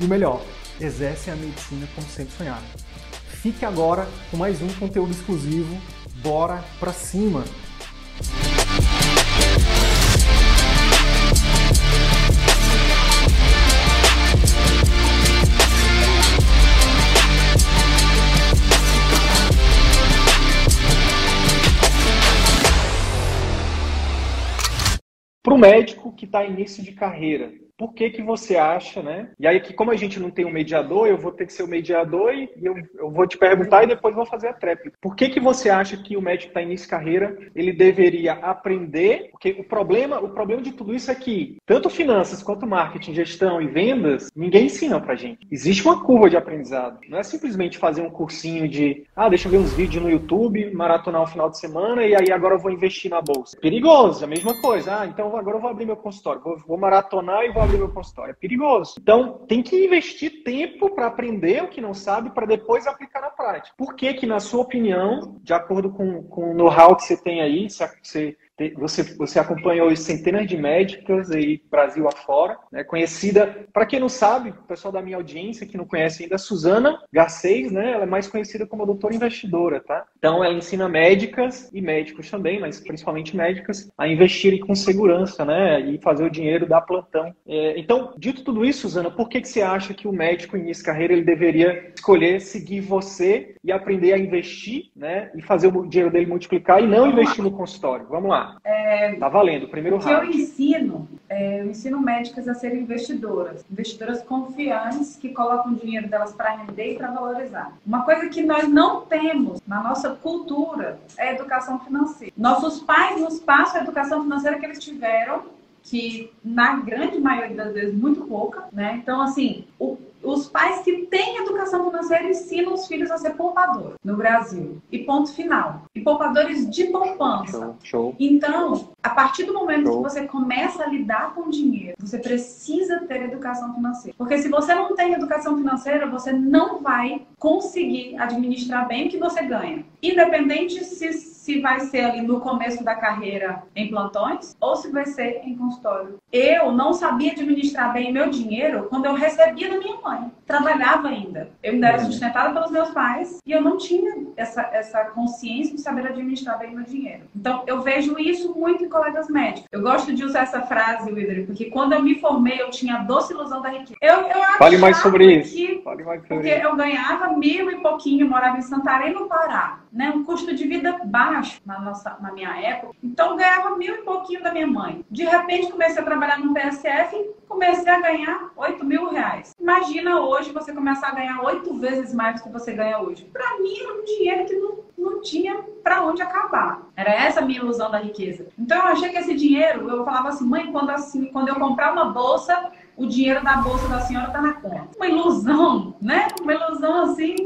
e o melhor, exercem a medicina como sempre sonharam. Fique agora com mais um conteúdo exclusivo. Bora pra cima! Para o médico que está início de carreira, por que, que você acha, né? E aí, que como a gente não tem um mediador, eu vou ter que ser o mediador e eu, eu vou te perguntar e depois vou fazer a tréplica. Por que, que você acha que o médico está início de carreira, ele deveria aprender? Porque o problema, o problema de tudo isso é que tanto finanças quanto marketing, gestão e vendas, ninguém ensina pra gente. Existe uma curva de aprendizado. Não é simplesmente fazer um cursinho de, ah, deixa eu ver uns vídeos no YouTube, maratonar um final de semana e aí agora eu vou investir na bolsa. Perigoso, a mesma coisa. Ah, então agora eu vou abrir meu consultório, vou, vou maratonar e vou abrir meu consultório. É perigoso. Então, tem que investir tempo para aprender o que não sabe para depois aplicar na prática. Por que que, na sua opinião, de acordo com, com o know-how que você tem aí, se você você, você acompanhou centenas de médicas aí Brasil afora, né? conhecida, para quem não sabe, o pessoal da minha audiência que não conhece ainda, Suzana Garcês, né? Ela é mais conhecida como doutora investidora, tá? Então ela ensina médicas e médicos também, mas principalmente médicas, a investirem com segurança, né? E fazer o dinheiro dar plantão. É, então, dito tudo isso, Suzana, por que, que você acha que o médico início de carreira ele deveria escolher seguir você e aprender a investir, né? E fazer o dinheiro dele multiplicar e não investir no consultório? Vamos lá. É, tá valendo, primeiro round. Que eu ensino, é, eu ensino médicas a serem investidoras, investidoras confiantes que colocam o dinheiro delas para render e para valorizar. Uma coisa que nós não temos na nossa cultura é a educação financeira. Nossos pais nos passam a educação financeira que eles tiveram que na grande maioria das vezes muito pouca, né? Então assim, o, os pais que têm educação financeira ensinam os filhos a ser poupador no Brasil. E ponto final. E poupadores de poupança. Show, show. Então, a partir do momento show. que você começa a lidar com dinheiro, você precisa ter educação financeira. Porque se você não tem educação financeira, você não vai conseguir administrar bem o que você ganha. Independente se se vai ser ali no começo da carreira em plantões ou se vai ser em consultório. Eu não sabia administrar bem meu dinheiro quando eu recebia da minha mãe. Trabalhava ainda. Eu ainda era sustentada pelos meus pais e eu não tinha essa, essa consciência de saber administrar bem meu dinheiro. Então, eu vejo isso muito em colegas médicos. Eu gosto de usar essa frase, Widri, porque quando eu me formei, eu tinha a doce ilusão da riqueza. Eu, eu Fale mais sobre isso. Que, Fale mais sobre porque isso. eu ganhava mil e pouquinho, morava em Santarém, no Pará. Né? Um custo de vida baixo na, nossa, na minha época. Então ganhava mil e pouquinho da minha mãe. De repente comecei a trabalhar no PSF e comecei a ganhar oito mil reais. Imagina hoje você começar a ganhar oito vezes mais do que você ganha hoje. Para mim era um dinheiro que não, não tinha para onde acabar. Era essa a minha ilusão da riqueza. Então eu achei que esse dinheiro, eu falava assim, mãe, quando, assim, quando eu comprar uma bolsa, o dinheiro da bolsa da senhora tá na conta. Uma ilusão, né? Uma ilusão assim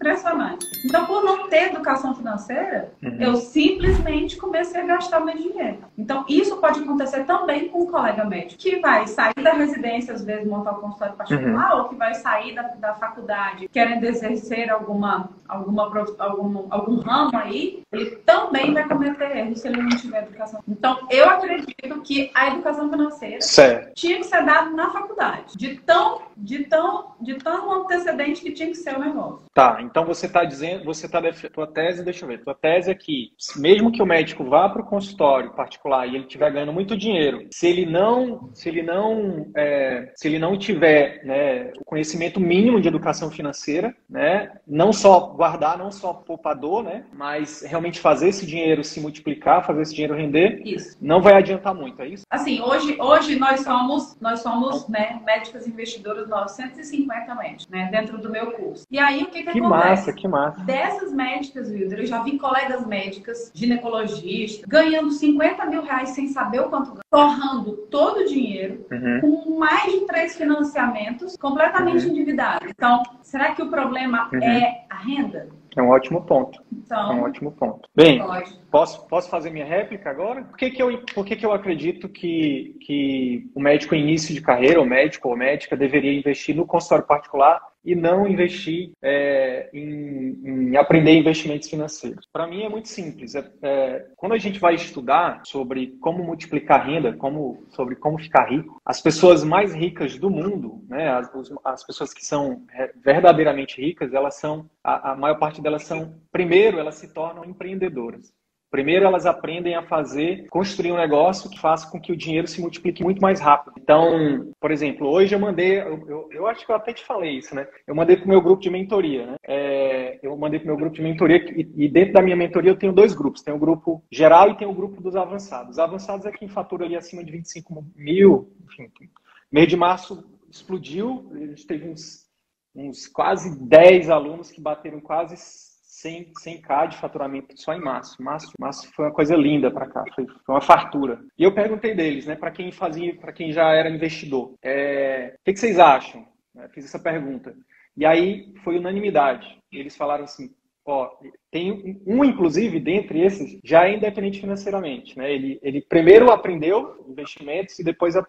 impressionante. Então, por não ter educação financeira, uhum. eu simplesmente comecei a gastar meu dinheiro. Então, isso pode acontecer também com um colega médico, que vai sair da residência, às vezes, montar um consultório particular, uhum. ou que vai sair da, da faculdade querendo exercer alguma, alguma, algum, algum ramo aí, ele também vai cometer erros se ele não tiver educação. Então, eu acredito que a educação financeira certo. tinha que ser dada na faculdade, de tão, de tão, de tão antecedente que tinha que ser o negócio. Tá, então você está dizendo, você está tua tese, deixa eu ver, tua tese é que mesmo que o médico vá para o consultório particular e ele estiver ganhando muito dinheiro, se ele não, se ele não, é, se ele não tiver né, o conhecimento mínimo de educação financeira, né, não só guardar, não só poupador, né, mas realmente fazer esse dinheiro se multiplicar, fazer esse dinheiro render, Isso. não vai adiantar muito, é isso? Assim, hoje, hoje nós somos, nós somos né, médicas investidoras 950 médicos, né, dentro do meu curso. E aí, o que que, Que acontece? Massa, que massa. Dessas médicas, Wilder, eu já vi colegas médicas, ginecologistas, ganhando 50 mil reais sem saber o quanto ganham, torrando todo o dinheiro, Uhum. com mais de três financiamentos, completamente Uhum. endividados. Então, será que o problema Uhum. é a renda? É um ótimo ponto. É um Então, ótimo ponto. Bem, pode. Posso, posso fazer minha réplica agora? Por que, que, eu, por que, que eu acredito que, que o médico em início de carreira, ou médico ou médica, deveria investir no consultório particular e não investir é, em, em aprender investimentos financeiros? Para mim é muito simples. É, é, quando a gente vai estudar sobre como multiplicar renda, como, sobre como ficar rico, as pessoas mais ricas do mundo, né, as, as pessoas que são é, verdadeiramente ricas, elas são, a, a maior parte delas são, primeiro, elas se tornam empreendedoras. Primeiro, elas aprendem a fazer, construir um negócio que faça com que o dinheiro se multiplique muito mais rápido. Então, por exemplo, hoje eu mandei, eu, eu, eu acho que eu até te falei isso, né? Eu mandei para o meu grupo de mentoria, né? É, eu mandei para o meu grupo de mentoria e, e dentro da minha mentoria eu tenho dois grupos. Tem o grupo geral e tem o grupo dos avançados. Os avançados é quem fatura ali acima de 25 mil, enfim. Mês de março explodiu, a gente teve uns, uns quase 10 alunos que bateram quase 100, 100k de faturamento só em março. Março, março foi uma coisa linda para cá, foi, foi uma fartura. E eu perguntei deles, né, para quem fazia, para quem já era investidor, é, o que, que vocês acham? Eu fiz essa pergunta. E aí foi unanimidade. Eles falaram assim, ó, tem um, inclusive, dentre esses, já é independente financeiramente, né? Ele, ele primeiro aprendeu investimentos e depois a,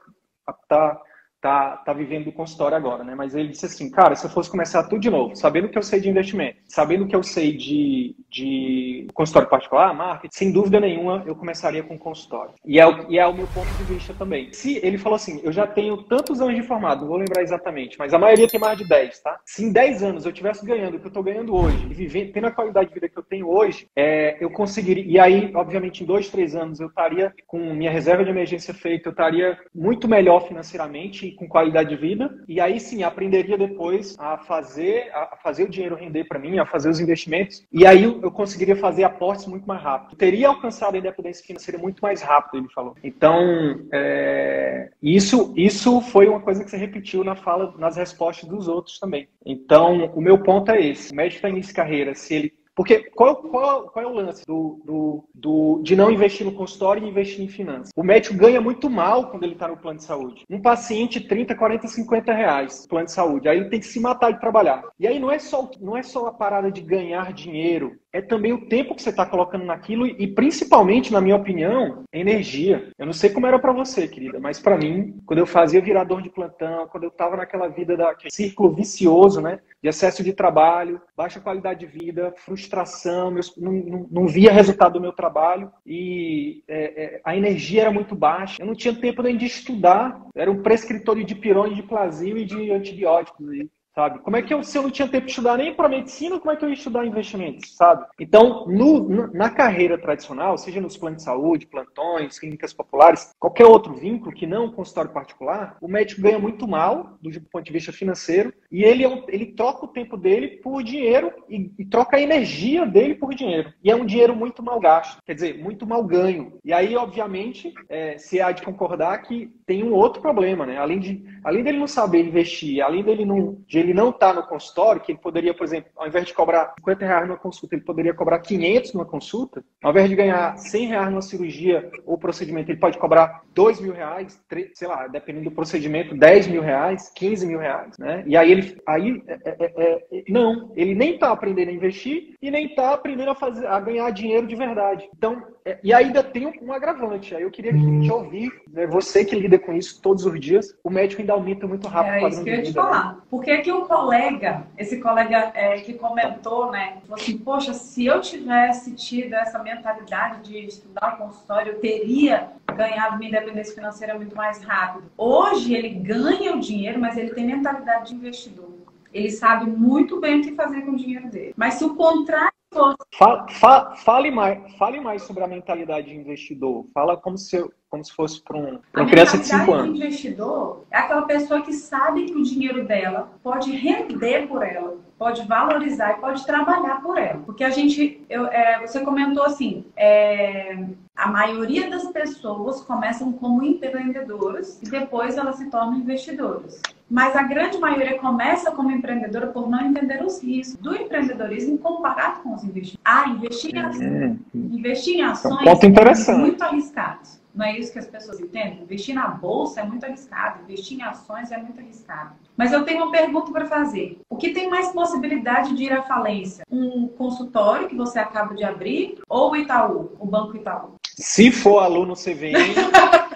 tá tá, vivendo do consultório agora, né? Mas ele disse assim, cara, se eu fosse começar tudo de novo, sabendo que eu sei de investimento, sabendo que eu sei de, de consultório particular, marketing, sem dúvida nenhuma, eu começaria com consultório. E é, o, e é o meu ponto de vista também. Se ele falou assim, eu já tenho tantos anos de formado, não vou lembrar exatamente, mas a maioria tem mais de 10, tá? Se em 10 anos eu tivesse ganhando o que eu tô ganhando hoje, e vivendo, tendo a qualidade de vida que eu tenho hoje, é, eu conseguiria, e aí, obviamente, em dois, três anos eu estaria com minha reserva de emergência feita, eu estaria muito melhor financeiramente com qualidade de vida. E aí sim, aprenderia depois a fazer, a fazer o dinheiro render para mim, a fazer os investimentos. E aí eu conseguiria fazer aportes muito mais rápido. Teria alcançado a independência financeira muito mais rápido, ele falou. Então, é, isso, isso foi uma coisa que você repetiu na fala, nas respostas dos outros também. Então, o meu ponto é esse. O médico está início de carreira, se ele porque qual, qual, qual é o lance do, do, do, de não investir no consultório e investir em finanças? O médico ganha muito mal quando ele está no plano de saúde. Um paciente, 30, 40, 50 reais plano de saúde. Aí ele tem que se matar de trabalhar. E aí não é só, não é só a parada de ganhar dinheiro, é também o tempo que você está colocando naquilo e, principalmente, na minha opinião, energia. Eu não sei como era para você, querida, mas para mim, quando eu fazia virador de plantão, quando eu estava naquela vida da círculo vicioso, né, de excesso de trabalho, baixa qualidade de vida, frustração, meus, não, não, não, via resultado do meu trabalho e é, é, a energia era muito baixa. Eu não tinha tempo nem de estudar. Era um prescritório de pirone, de plasio e de antibióticos aí sabe? Como é que eu, se eu não tinha tempo de estudar nem para medicina, como é que eu ia estudar investimentos, sabe? Então, no, na carreira tradicional, seja nos planos de saúde, plantões, clínicas populares, qualquer outro vínculo que não consultório particular, o médico ganha muito mal do ponto de vista financeiro e ele, é um, ele troca o tempo dele por dinheiro e, e, troca a energia dele por dinheiro. E é um dinheiro muito mal gasto, quer dizer, muito mal ganho. E aí, obviamente, é, se há de concordar que tem um outro problema, né? Além, de, além dele não saber investir, além dele não ele não estar no consultório, que ele poderia, por exemplo, ao invés de cobrar 50 reais numa consulta, ele poderia cobrar 500 numa consulta, ao invés de ganhar 100 reais numa cirurgia ou procedimento, ele pode cobrar 2 mil reais, 3, sei lá, dependendo do procedimento, 10 mil reais, 15 mil reais, né? E aí ele, aí, é, é, é, não, ele nem está aprendendo a investir e nem está aprendendo a, fazer, a ganhar dinheiro de verdade. Então, e ainda tem um agravante, aí eu queria te ouvir, né? você que lida com isso todos os dias, o médico ainda aumenta muito rápido. É isso que eu ia te falar. Né? Por um colega, esse colega é, que comentou, né, falou assim, poxa, se eu tivesse tido essa mentalidade de estudar o consultório, eu teria ganhado minha independência financeira muito mais rápido. Hoje ele ganha o dinheiro, mas ele tem mentalidade de investidor. Ele sabe muito bem o que fazer com o dinheiro dele. Mas se o contrário Fale, fale, fale, mais, fale mais sobre a mentalidade de investidor. Fala como se, como se fosse para um, uma criança de 5 anos. A investidor é aquela pessoa que sabe que o dinheiro dela pode render por ela pode valorizar e pode trabalhar por ela. Porque a gente, eu, é, você comentou assim, é, a maioria das pessoas começam como empreendedoras e depois elas se tornam investidoras. Mas a grande maioria começa como empreendedora por não entender os riscos do empreendedorismo comparado com os investimentos. Ah, investir em, ações, investir em ações é, um ponto interessante. é muito arriscado. Não é isso que as pessoas entendem? Investir na bolsa é muito arriscado, investir em ações é muito arriscado. Mas eu tenho uma pergunta para fazer. O que tem mais possibilidade de ir à falência? Um consultório que você acaba de abrir ou o Itaú, o Banco Itaú? Se for aluno CVM,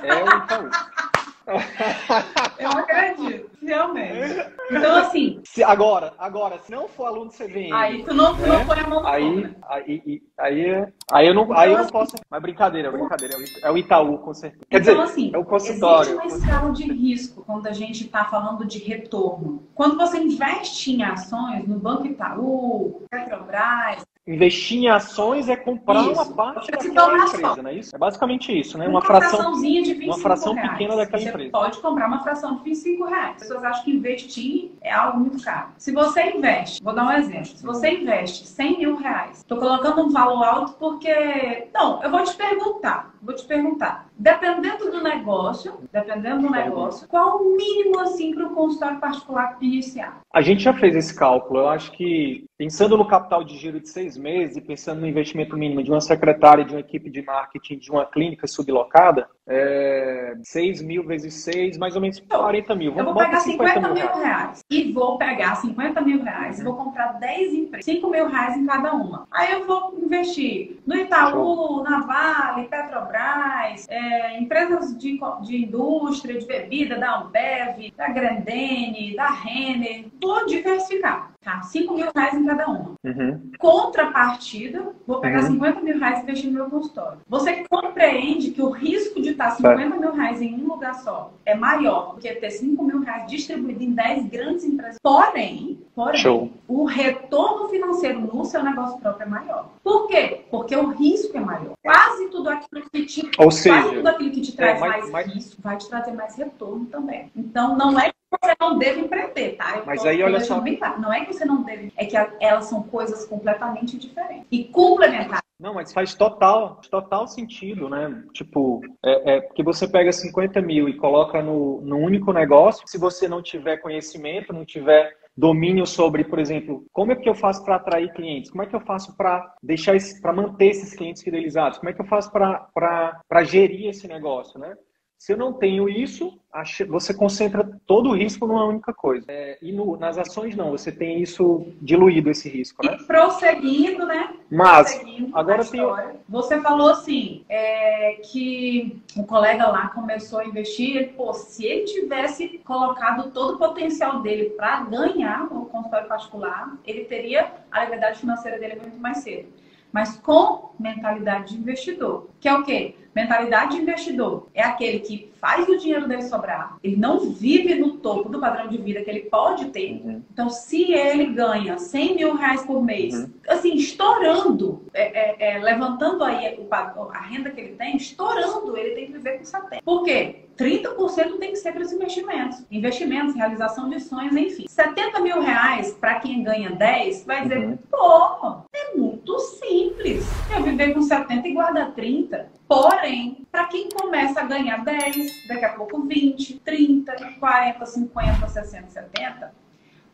é o Itaú. Eu acredito, realmente. Então, assim. Se, agora, agora, se não for aluno do CVM. Aí tu não, tu não né? põe a mão aí, aí, aí, aí, eu não, aí eu não então, posso. Mas brincadeira, brincadeira. É o Itaú, com certeza. Quer então, dizer, assim, é o consultório. Existe uma escala de risco quando a gente está falando de retorno. Quando você investe em ações no Banco Itaú, Petrobras, Investir em ações é comprar isso. uma parte daquela empresa, não é isso? É basicamente isso, né? Uma, uma fração, de 25 uma fração reais. pequena daquela você empresa. pode comprar uma fração de 25 reais. As pessoas acham que investir é algo muito caro. Se você investe, vou dar um exemplo. Se você investe 100 mil reais, estou colocando um valor alto porque... Não, eu vou te perguntar. Vou te perguntar. Dependendo do negócio, dependendo do negócio, qual o mínimo assim para o consultório particular iniciar? A gente já fez esse cálculo. Eu acho que pensando no capital de giro de seis meses e pensando no investimento mínimo de uma secretária, de uma equipe de marketing, de uma clínica sublocada, é 6 mil vezes 6, mais ou menos 40 mil. Vamos eu vou pegar 50, 50 mil reais. reais. e vou pegar 50 mil reais e vou comprar 10 empresas, 5 mil reais em cada uma. Aí eu vou investir no Itaú, Show. na Vale, Petrobras, é, empresas de, de indústria, de bebida, da Ambev, da Grandene, da Renner. Vou diversificar. Tá? 5 mil reais em cada uma. Uhum. Contrapartida, vou pegar uhum. 50 mil reais e investir no meu consultório. Você compreende que o risco de estar 50 mil reais em um lugar só é maior do que ter 5 mil reais distribuído em 10 grandes empresas. Porém, porém o retorno financeiro no seu negócio próprio é maior. Por quê? Porque o risco é maior. Quase tudo aquilo que te, Ou seja, quase tudo aquilo que te traz é, mais, mais risco vai te trazer mais retorno também. Então, não é você não deve empreender, tá? Eu Mas aí, olha só. Não é que você não deve, é que elas são coisas completamente diferentes e complementares. Não, mas faz total, total sentido, né? Tipo, é, é porque você pega 50 mil e coloca no, no único negócio, se você não tiver conhecimento, não tiver domínio sobre, por exemplo, como é que eu faço para atrair clientes? Como é que eu faço para deixar para manter esses clientes fidelizados? Como é que eu faço para gerir esse negócio, né? Se eu não tenho isso, você concentra todo o risco numa única coisa. É, e no, nas ações não, você tem isso diluído esse risco, né? E prosseguindo, né? Mas prosseguindo agora tem você falou assim é, que o colega lá começou a investir, ele, pô, se ele tivesse colocado todo o potencial dele para ganhar o consultório particular, ele teria a liberdade financeira dele muito mais cedo. Mas com mentalidade de investidor, que é o quê? Mentalidade de investidor é aquele que faz o dinheiro dele sobrar, ele não vive no topo do padrão de vida que ele pode ter. Uhum. Então, se ele ganha 100 mil reais por mês, uhum. assim, estourando, é, é, é, levantando aí o, a renda que ele tem, estourando, ele tem que viver com 70. Por quê? 30% tem que ser para os investimentos. Investimentos, realização de sonhos, enfim. 70 mil reais para quem ganha 10, vai dizer, uhum. pô, é muito simples. Eu viver com 70 e guardar 30. Porém, para quem começa a ganhar 10, daqui a pouco 20, 30, 40, 50, 60, 70,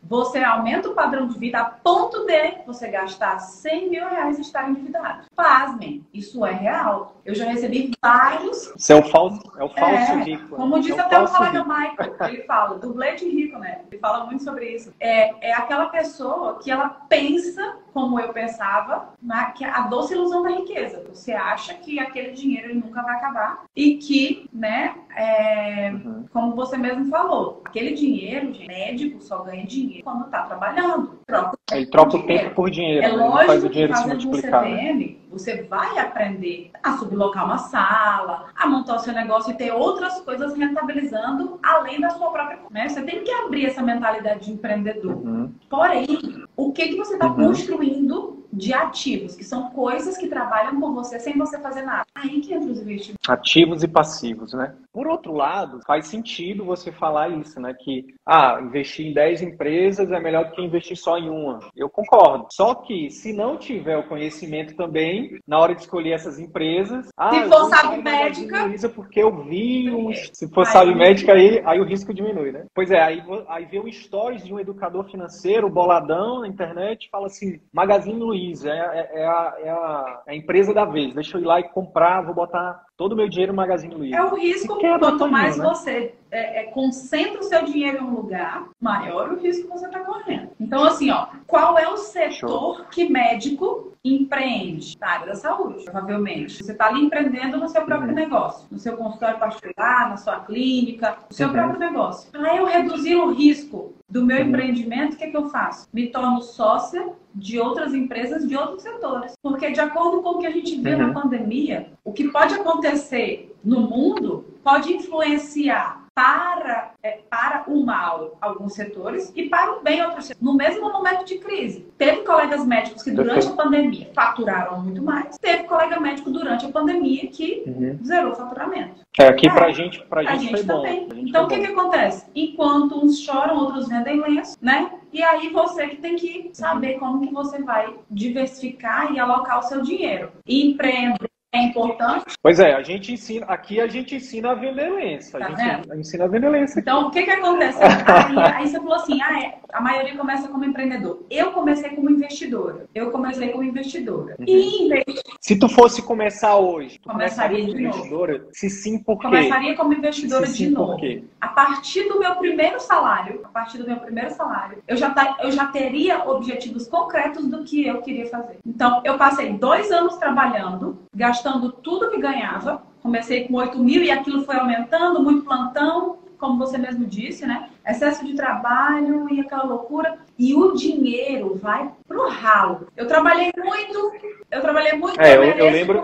você aumenta o padrão de vida a ponto de você gastar 100 mil reais e estar endividado. Pasmem, isso é real. Eu já recebi vários. Isso é o falso, é o falso é, rico. Como disse é até o colega Michael, ele fala, dublê de rico, né? Ele fala muito sobre isso. É, é aquela pessoa que ela pensa como eu pensava, na, que a doce ilusão da riqueza. Você acha que aquele dinheiro ele nunca vai acabar e que, né, é, uhum. como você mesmo falou, aquele dinheiro, médico só ganha dinheiro quando está trabalhando. Troca ele troca o tempo por dinheiro. É lógico faz o dinheiro que se multiplicar. Um CVM, né? você vai aprender a sublocar uma sala, a montar o seu negócio e ter outras coisas rentabilizando além da sua própria. Né? Você tem que abrir essa mentalidade de empreendedor. Uhum. Porém, o que, que você está uhum. construindo de ativos, que são coisas que trabalham com você sem você fazer nada. Aí que entra os investimentos. Ativos e passivos, né? Por outro lado, faz sentido você falar isso, né? Que, ah, investir em 10 empresas é melhor do que investir só em uma. Eu concordo. Só que, se não tiver o conhecimento também, na hora de escolher essas empresas... Ah, se for sabe médica... Porque eu vi... Um... Se for sabe médica, aí, aí o risco diminui, né? Pois é, aí, aí vê um stories de um educador financeiro, boladão, na internet, fala assim, Magazine Luiza, é, é, é, é a, é a empresa da vez, deixa eu ir lá e comprar, vou botar todo o meu dinheiro no Magazine Luiza. É o risco, quanto mais né? você é, é, concentra o seu dinheiro em um lugar, maior o risco que você está correndo. Então, assim, ó, qual é o setor Show. que médico empreende? Na área da saúde, provavelmente. Você está ali empreendendo no seu próprio uhum. negócio, no seu consultório particular, na sua clínica, no seu uhum. próprio negócio. Para eu reduzir o risco do meu uhum. empreendimento, o que, é que eu faço? Me torno sócia de outras empresas de outros setores. Porque, de acordo com o que a gente viu na uhum. pandemia, o que pode acontecer no mundo pode influenciar para, é, para o mal alguns setores e para o bem outros setores. No mesmo momento de crise. Teve colegas médicos que durante a pandemia faturaram muito mais. Teve colega médico durante a pandemia que uhum. zerou o faturamento. É, aqui é, pra gente, pra, gente, gente também. Gente então o que, que acontece? Enquanto uns choram, outros vendem lenço, né? E aí você que tem que saber como que você vai diversificar e alocar o seu dinheiro. Empreender é importante. Pois é, a gente ensina, aqui a gente ensina a vender lenço. A tá gente vendo? ensina a vender lenço. Então, o que que acontece? aí, aí, você falou assim, ah, é, a maioria começa como empreendedor. Eu comecei como investidora. Eu comecei como investidora. Uhum. E investi... Se tu fosse começar hoje, tu começaria como investidora? Novo. Se sim, por quê? Começaria como investidora se de sim, novo. A partir do meu primeiro salário, a partir do meu primeiro salário, eu já, tá, eu já teria objetivos concretos do que eu queria fazer. Então, eu passei dois anos trabalhando, gastando tudo que ganhava. Comecei com 8 mil e aquilo foi aumentando, muito plantão, como você mesmo disse, né? Excesso de trabalho e aquela loucura. E o dinheiro vai pro ralo. Eu trabalhei muito, eu trabalhei muito é, eu, eu lembro,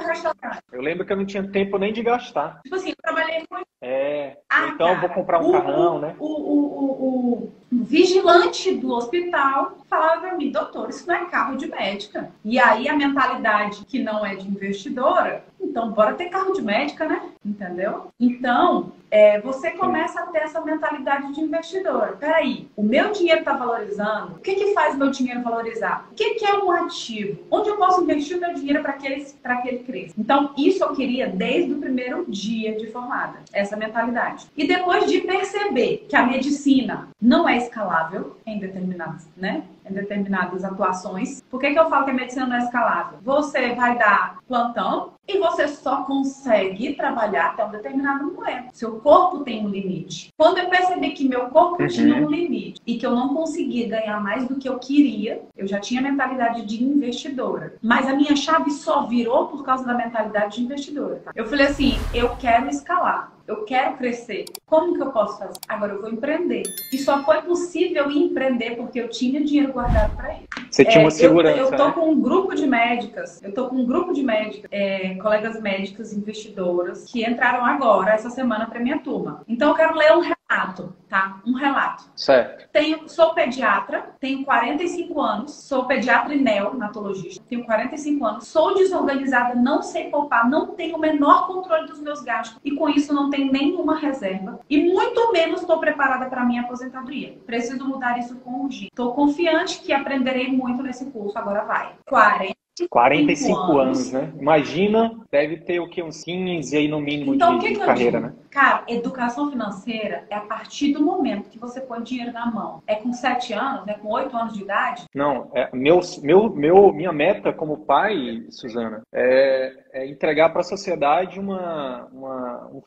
eu lembro que eu não tinha tempo nem de gastar. Tipo assim, eu trabalhei muito. É, ah, então cara, vou comprar um o, carrão, né? O, o, o, vigilante do hospital falava para mim, doutor, isso não é carro de médica. E aí a mentalidade que não é de investidora, então bora ter carro de médica, né? Entendeu? Então, é, você começa a ter essa mentalidade de investidor. Peraí, o meu dinheiro está valorizando? O que, que faz meu dinheiro valorizar? O que, que é um ativo? Onde eu posso investir o meu dinheiro para que, ele, que ele cresça? Então, isso eu queria desde o primeiro dia de formada, essa mentalidade. E depois de perceber que a medicina não é escalável em determinadas, né? Em determinadas atuações. Por que, que eu falo que a medicina não é escalável? Você vai dar plantão e você só consegue trabalhar até um determinado momento. Seu corpo tem um limite. Quando eu percebi que meu corpo uhum. tinha um limite e que eu não conseguia ganhar mais do que eu queria, eu já tinha mentalidade de investidora. Mas a minha chave só virou por causa da mentalidade de investidora. Tá? Eu falei assim: eu quero escalar eu quero crescer. Como que eu posso fazer? Agora eu vou empreender. E só foi possível empreender porque eu tinha dinheiro guardado para isso. Você tinha uma segurança. É, eu, eu tô né? com um grupo de médicas, eu tô com um grupo de médicas, é, colegas médicas, investidoras, que entraram agora, essa semana, para minha turma. Então eu quero ler um relato, tá? Um relato. Certo. Tenho, sou pediatra, tenho 45 anos, sou pediatra e neonatologista, tenho 45 anos, sou desorganizada, não sei poupar, não tenho o menor controle dos meus gastos e com isso não tenho nenhuma reserva e muito menos estou preparada para minha aposentadoria. Preciso mudar isso com urgência. Estou confiante que aprenderei muito nesse curso, agora vai. 40 45 anos. anos, né? Imagina, deve ter o que? Uns 15 aí no mínimo então, de, que de carreira, né? Cara, educação financeira é a partir do momento que você põe dinheiro na mão. É com 7 anos, né? Com 8 anos de idade? Não, é, meu, meu, meu, minha meta como pai, Suzana, é, é entregar para a sociedade uma, uma, um,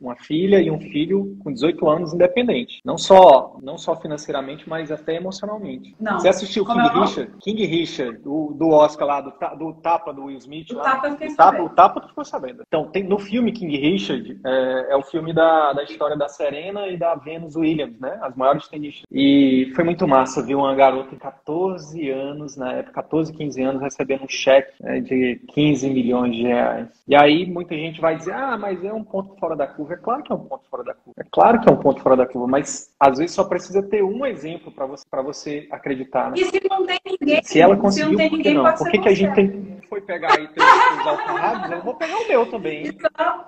uma filha e um filho com 18 anos independente. Não só, não só financeiramente, mas até emocionalmente. Não. Você assistiu King é Richard? King Richard, do, do Oscar lá, do, do tapa do Will Smith? O tapa eu fiquei o tapa, o tapa tu ficou sabendo. Então, tem, no filme King Richard, é, é o filme da, da história da Serena e da Venus Williams, né? As maiores tenistas. E foi muito massa, viu uma garota em 14 anos, na época, 14, 15 anos, recebendo um cheque né, de 15 milhões de reais. E aí muita gente vai dizer, ah, mas é um ponto fora da curva. É claro que é um ponto fora da curva. É claro que é um ponto fora da curva, mas às vezes só precisa ter um exemplo para você, pra você acreditar. Né? E se não tem ninguém? Se ela conseguiu, se não tem ninguém, por que, não? Por que, que a gente tem for pegar aí teus alfarrábios, eu vou pegar o meu também. Então,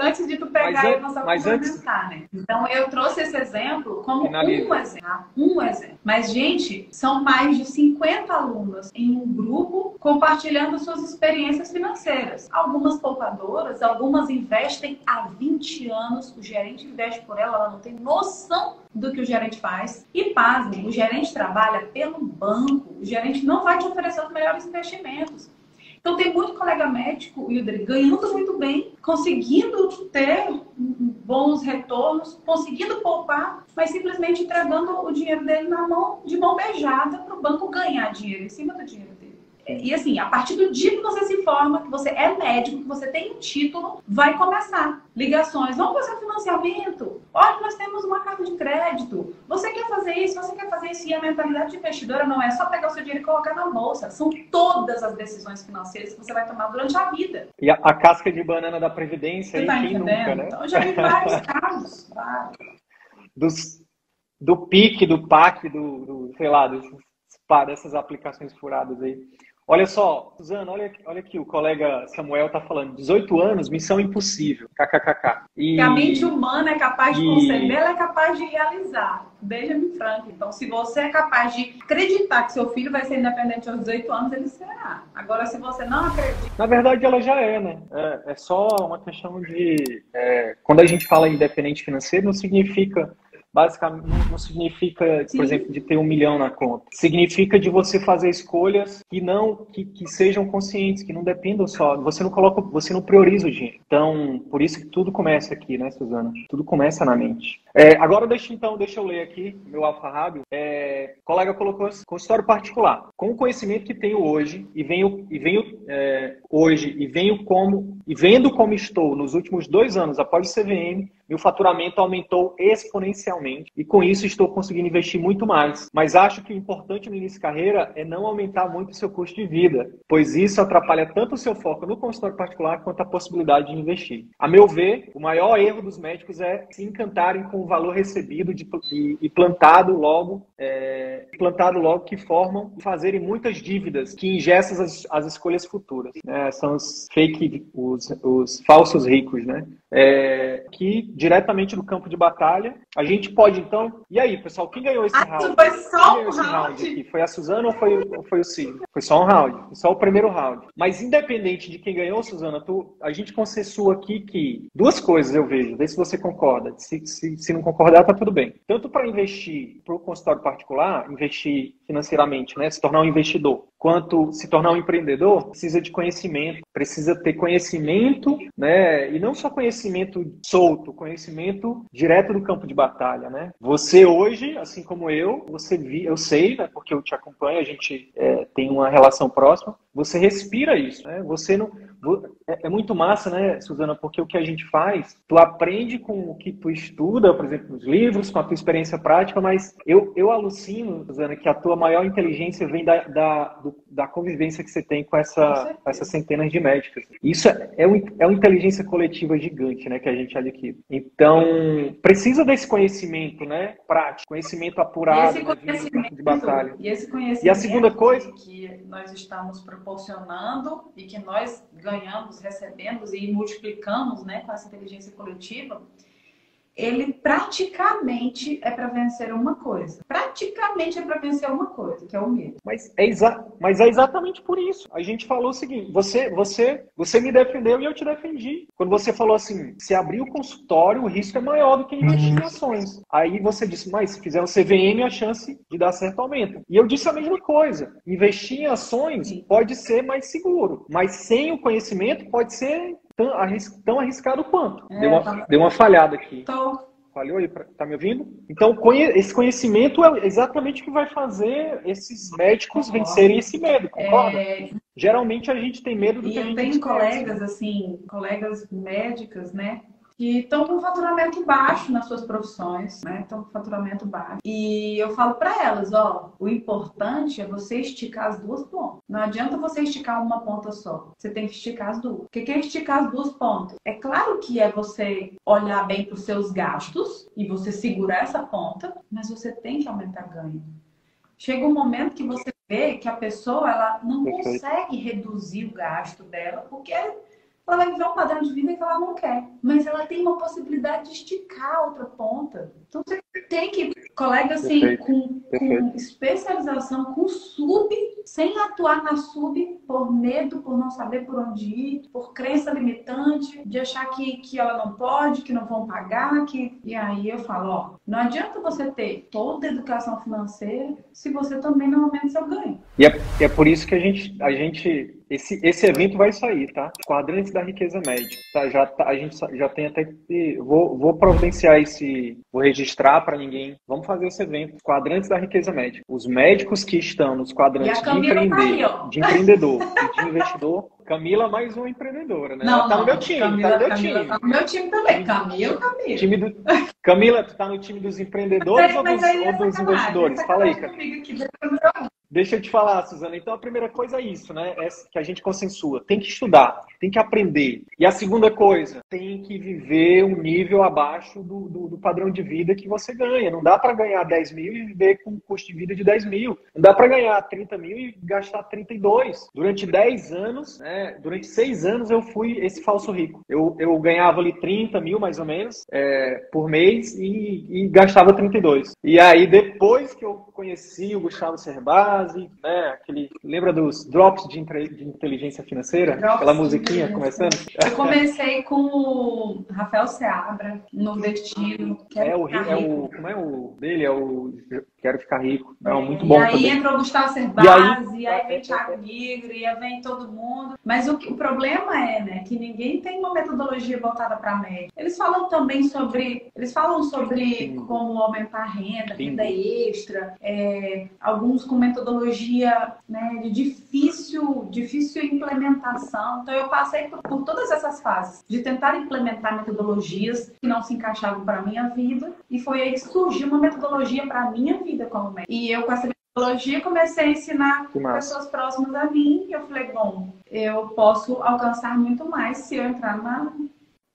antes de tu pegar, mas, eu mas antes... né? Então, eu trouxe esse exemplo como Finaliza. um exemplo. Tá? Um exemplo. Mas, gente, são mais de 50 alunas em um grupo compartilhando suas experiências financeiras. Algumas poupadoras, algumas investem há 20 anos, o gerente investe por ela, ela não tem noção do que o gerente faz. E pasmem, o gerente trabalha pelo banco, o gerente não vai te oferecer os melhores investimentos. Então, tem muito colega médico, Wilder, ganhando muito bem, conseguindo ter bons retornos, conseguindo poupar, mas simplesmente entregando o dinheiro dele na mão, de mão beijada, para o banco ganhar dinheiro em cima do dinheiro dele. E assim, a partir do dia que você se forma, que você é médico, que você tem um título, vai começar ligações. Vamos fazer financiamento? Olha, nós temos uma carta de crédito. Você quer fazer isso? Você quer fazer isso? E a mentalidade de investidora não é só pegar o seu dinheiro e colocar na bolsa. São todas as decisões financeiras que você vai tomar durante a vida. E a, a casca de banana da Previdência, você tá quem nunca, né? Então, eu já vi vários casos. Vários. Dos, do PIC, do PAC, do, do sei lá, desses, dessas aplicações furadas aí. Olha só, Suzana, olha, olha aqui, o colega Samuel está falando, 18 anos, missão impossível, kkkk. E... a mente humana é capaz de e... conceber, ela é capaz de realizar. Benjamin Franklin. Então, se você é capaz de acreditar que seu filho vai ser independente aos 18 anos, ele será. Agora, se você não acredita... Na verdade, ela já é, né? É, é só uma questão de... É, quando a gente fala independente financeiro, não significa basicamente não significa, Sim. por exemplo, de ter um milhão na conta. Significa de você fazer escolhas que não que, que sejam conscientes, que não dependam só. Você não coloca, você não prioriza o dinheiro. Então, por isso que tudo começa aqui, né, Suzana? Tudo começa na mente. É, agora deixa então, deixa eu ler aqui meu alfarrábio. É, o colega colocou consultório particular. Com o conhecimento que tenho hoje e venho e venho é, hoje e venho como e vendo como estou nos últimos dois anos após o CVM meu faturamento aumentou exponencialmente e com isso estou conseguindo investir muito mais. Mas acho que o importante no início de carreira é não aumentar muito o seu custo de vida, pois isso atrapalha tanto o seu foco no consultório particular quanto a possibilidade de investir. A meu ver, o maior erro dos médicos é se encantarem com o valor recebido de, e, e, plantado logo, é, plantado logo que formam e fazerem muitas dívidas que ingessam as, as escolhas futuras. Né? São os fake, os, os falsos ricos, né? É, que diretamente no campo de batalha. A gente pode, então. E aí, pessoal, quem ganhou esse ah, round? Foi só um round. round aqui? Foi a Suzana ou foi, ou foi o Cid? Foi só um round. Foi só o primeiro round. Mas independente de quem ganhou, Suzana, tu, a gente consensua aqui que duas coisas eu vejo. Vê se você concorda. Se, se, se não concordar, tá tudo bem. Tanto para investir para o consultório particular, investir financeiramente, né? Se tornar um investidor, quanto se tornar um empreendedor, precisa de conhecimento, precisa ter conhecimento, né? E não só conhecimento solto, conhecimento direto do campo de batalha, né? Você hoje, assim como eu, você vi, eu sei, né? Porque eu te acompanho, a gente é, tem uma relação próxima. Você respira isso, né? Você não é, é muito massa, né, Suzana? Porque o que a gente faz, tu aprende com o que tu estuda, por exemplo, nos livros, com a tua experiência prática, mas eu, eu alucino, Suzana, que a tua maior inteligência vem da, da, do, da convivência que você tem com, essa, com essas centenas de médicos. Isso é, é, um, é uma inteligência coletiva gigante, né, que a gente adquire. Então, precisa desse conhecimento, né, prático, conhecimento apurado, esse conhecimento, de, batalha. E esse conhecimento e a segunda coisa que nós estamos proporcionando e que nós ganhamos, recebemos e multiplicamos né, com essa inteligência coletiva, ele praticamente é para vencer uma coisa. Praticamente é para vencer uma coisa, que é o medo. Mas é, exa mas é exatamente por isso. A gente falou o seguinte: você, você, você me defendeu e eu te defendi. Quando você falou assim, se abrir o consultório, o risco é maior do que investir em ações. Aí você disse, mas se fizer um CVM, a chance de dar certo aumenta. E eu disse a mesma coisa. Investir em ações Sim. pode ser mais seguro, mas sem o conhecimento pode ser tão, arris, tão arriscado quanto. É, deu, uma, tá... deu uma falhada aqui. Tô. Falhou aí? Tá me ouvindo? Então, esse conhecimento é exatamente o que vai fazer esses médicos concordo. vencerem esse medo, concorda? É... Geralmente a gente tem medo do e que a gente tem né? colegas, assim, colegas médicas, né? Que estão com faturamento baixo nas suas profissões, né? Estão com faturamento baixo. E eu falo para elas, ó, o importante é você esticar as duas pontas. Não adianta você esticar uma ponta só. Você tem que esticar as duas. O que é esticar as duas pontas? É claro que é você olhar bem para os seus gastos e você segurar essa ponta, mas você tem que aumentar ganho. Chega um momento que você vê que a pessoa ela não consegue reduzir o gasto dela, porque ela vai viver um padrão de vida que ela não quer. Mas ela tem uma possibilidade de esticar a outra ponta. Então você tem que, colega assim, com, com, especialização, com sub, sem atuar na sub por medo, por não saber por onde ir, por crença limitante, de achar que, que ela não pode, que não vão pagar, que. E aí eu falo, ó, não adianta você ter toda a educação financeira se você também não aumenta seu ganho. E é, é por isso que a gente, a gente esse, esse evento vai sair, tá? Quadrantes da riqueza média. Tá? Já, tá, a gente já tem até que. Vou, vou providenciar esse. Vou registrar para ninguém. Vamos fazer esse evento. Quadrantes da riqueza média. Os médicos que estão nos quadrantes de, empreender, tá de empreendedor e de investidor. Camila, mais uma empreendedora, né? Não, Ela tá não, no meu time. Camila, tá no meu Camila time. Tá no meu time também. Camila, Camila. Time do... Camila, tu tá no time dos empreendedores ou dos, é ou dos investidores? Fala aí, cara. Deixa eu te falar, Suzana. Então, a primeira coisa é isso, né? É que a gente consensua. Tem que estudar, tem que aprender. E a segunda coisa, tem que viver um nível abaixo do, do, do padrão de vida que você ganha. Não dá para ganhar 10 mil e viver com um custo de vida de 10 mil. Não dá para ganhar 30 mil e gastar 32. Durante 10 anos, né, durante 6 anos, eu fui esse falso rico. Eu, eu ganhava ali 30 mil, mais ou menos, é, por mês e, e gastava 32. E aí, depois que eu conheci o Gustavo Cerbasi, base, né? Aquele, lembra dos drops de, de inteligência financeira? Drops Aquela musiquinha começando? Eu comecei com o Rafael Seabra, no Destino. É o, é o, como é o dele? É o Quero Ficar Rico. Não, é, muito bom E aí também. entrou o Gustavo Cerbasi, e aí, e aí vem Thiago Negro, e aí vem todo mundo. Mas o, o problema é, né, que ninguém tem uma metodologia voltada para a média. Eles falam também sobre, eles falam sobre Sim. como aumentar a renda, Sim. renda extra, é, alguns com metodologia né, de difícil, difícil implementação. Então eu passei por, por todas essas fases de tentar implementar metodologias que não se encaixavam para a minha vida e foi aí que surgiu uma metodologia para a minha vida vida como médica. E eu, com essa metodologia, comecei a ensinar pessoas próximas a mim. E eu falei, bom, eu posso alcançar muito mais se eu entrar na,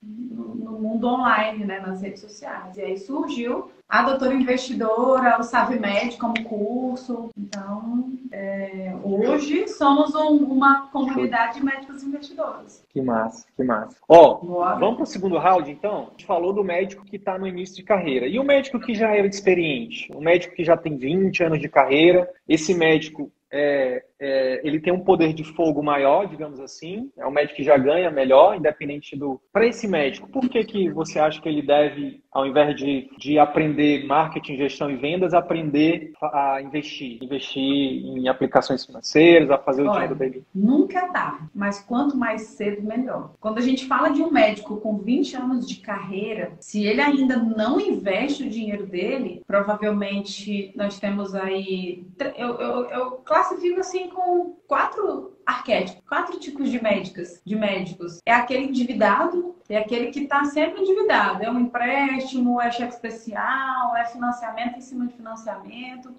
no mundo online, né, nas redes sociais. E aí surgiu a doutora investidora, o SaveMed como curso. Então, é, hoje somos um, uma comunidade de médicos investidores. Que massa, que massa. Ó, vamos para o segundo round, então? A gente falou do médico que está no início de carreira. E o médico que já era experiente? O médico que já tem 20 anos de carreira. Esse médico é, é, ele tem um poder de fogo maior, digamos assim. É um médico que já ganha melhor, independente do. Para esse médico, por que, que você acha que ele deve, ao invés de, de aprender marketing, gestão e vendas, aprender a investir? Investir em aplicações financeiras, a fazer Olha, o dinheiro dele? Nunca é tarde, mas quanto mais cedo, melhor. Quando a gente fala de um médico com 20 anos de carreira, se ele ainda não investe o dinheiro dele, provavelmente nós temos aí. Eu, eu, eu classifico assim com quatro arquétipos, quatro tipos de médicas, de médicos. É aquele endividado, é aquele que está sempre endividado. É um empréstimo, é cheque especial, é financiamento em cima de financiamento.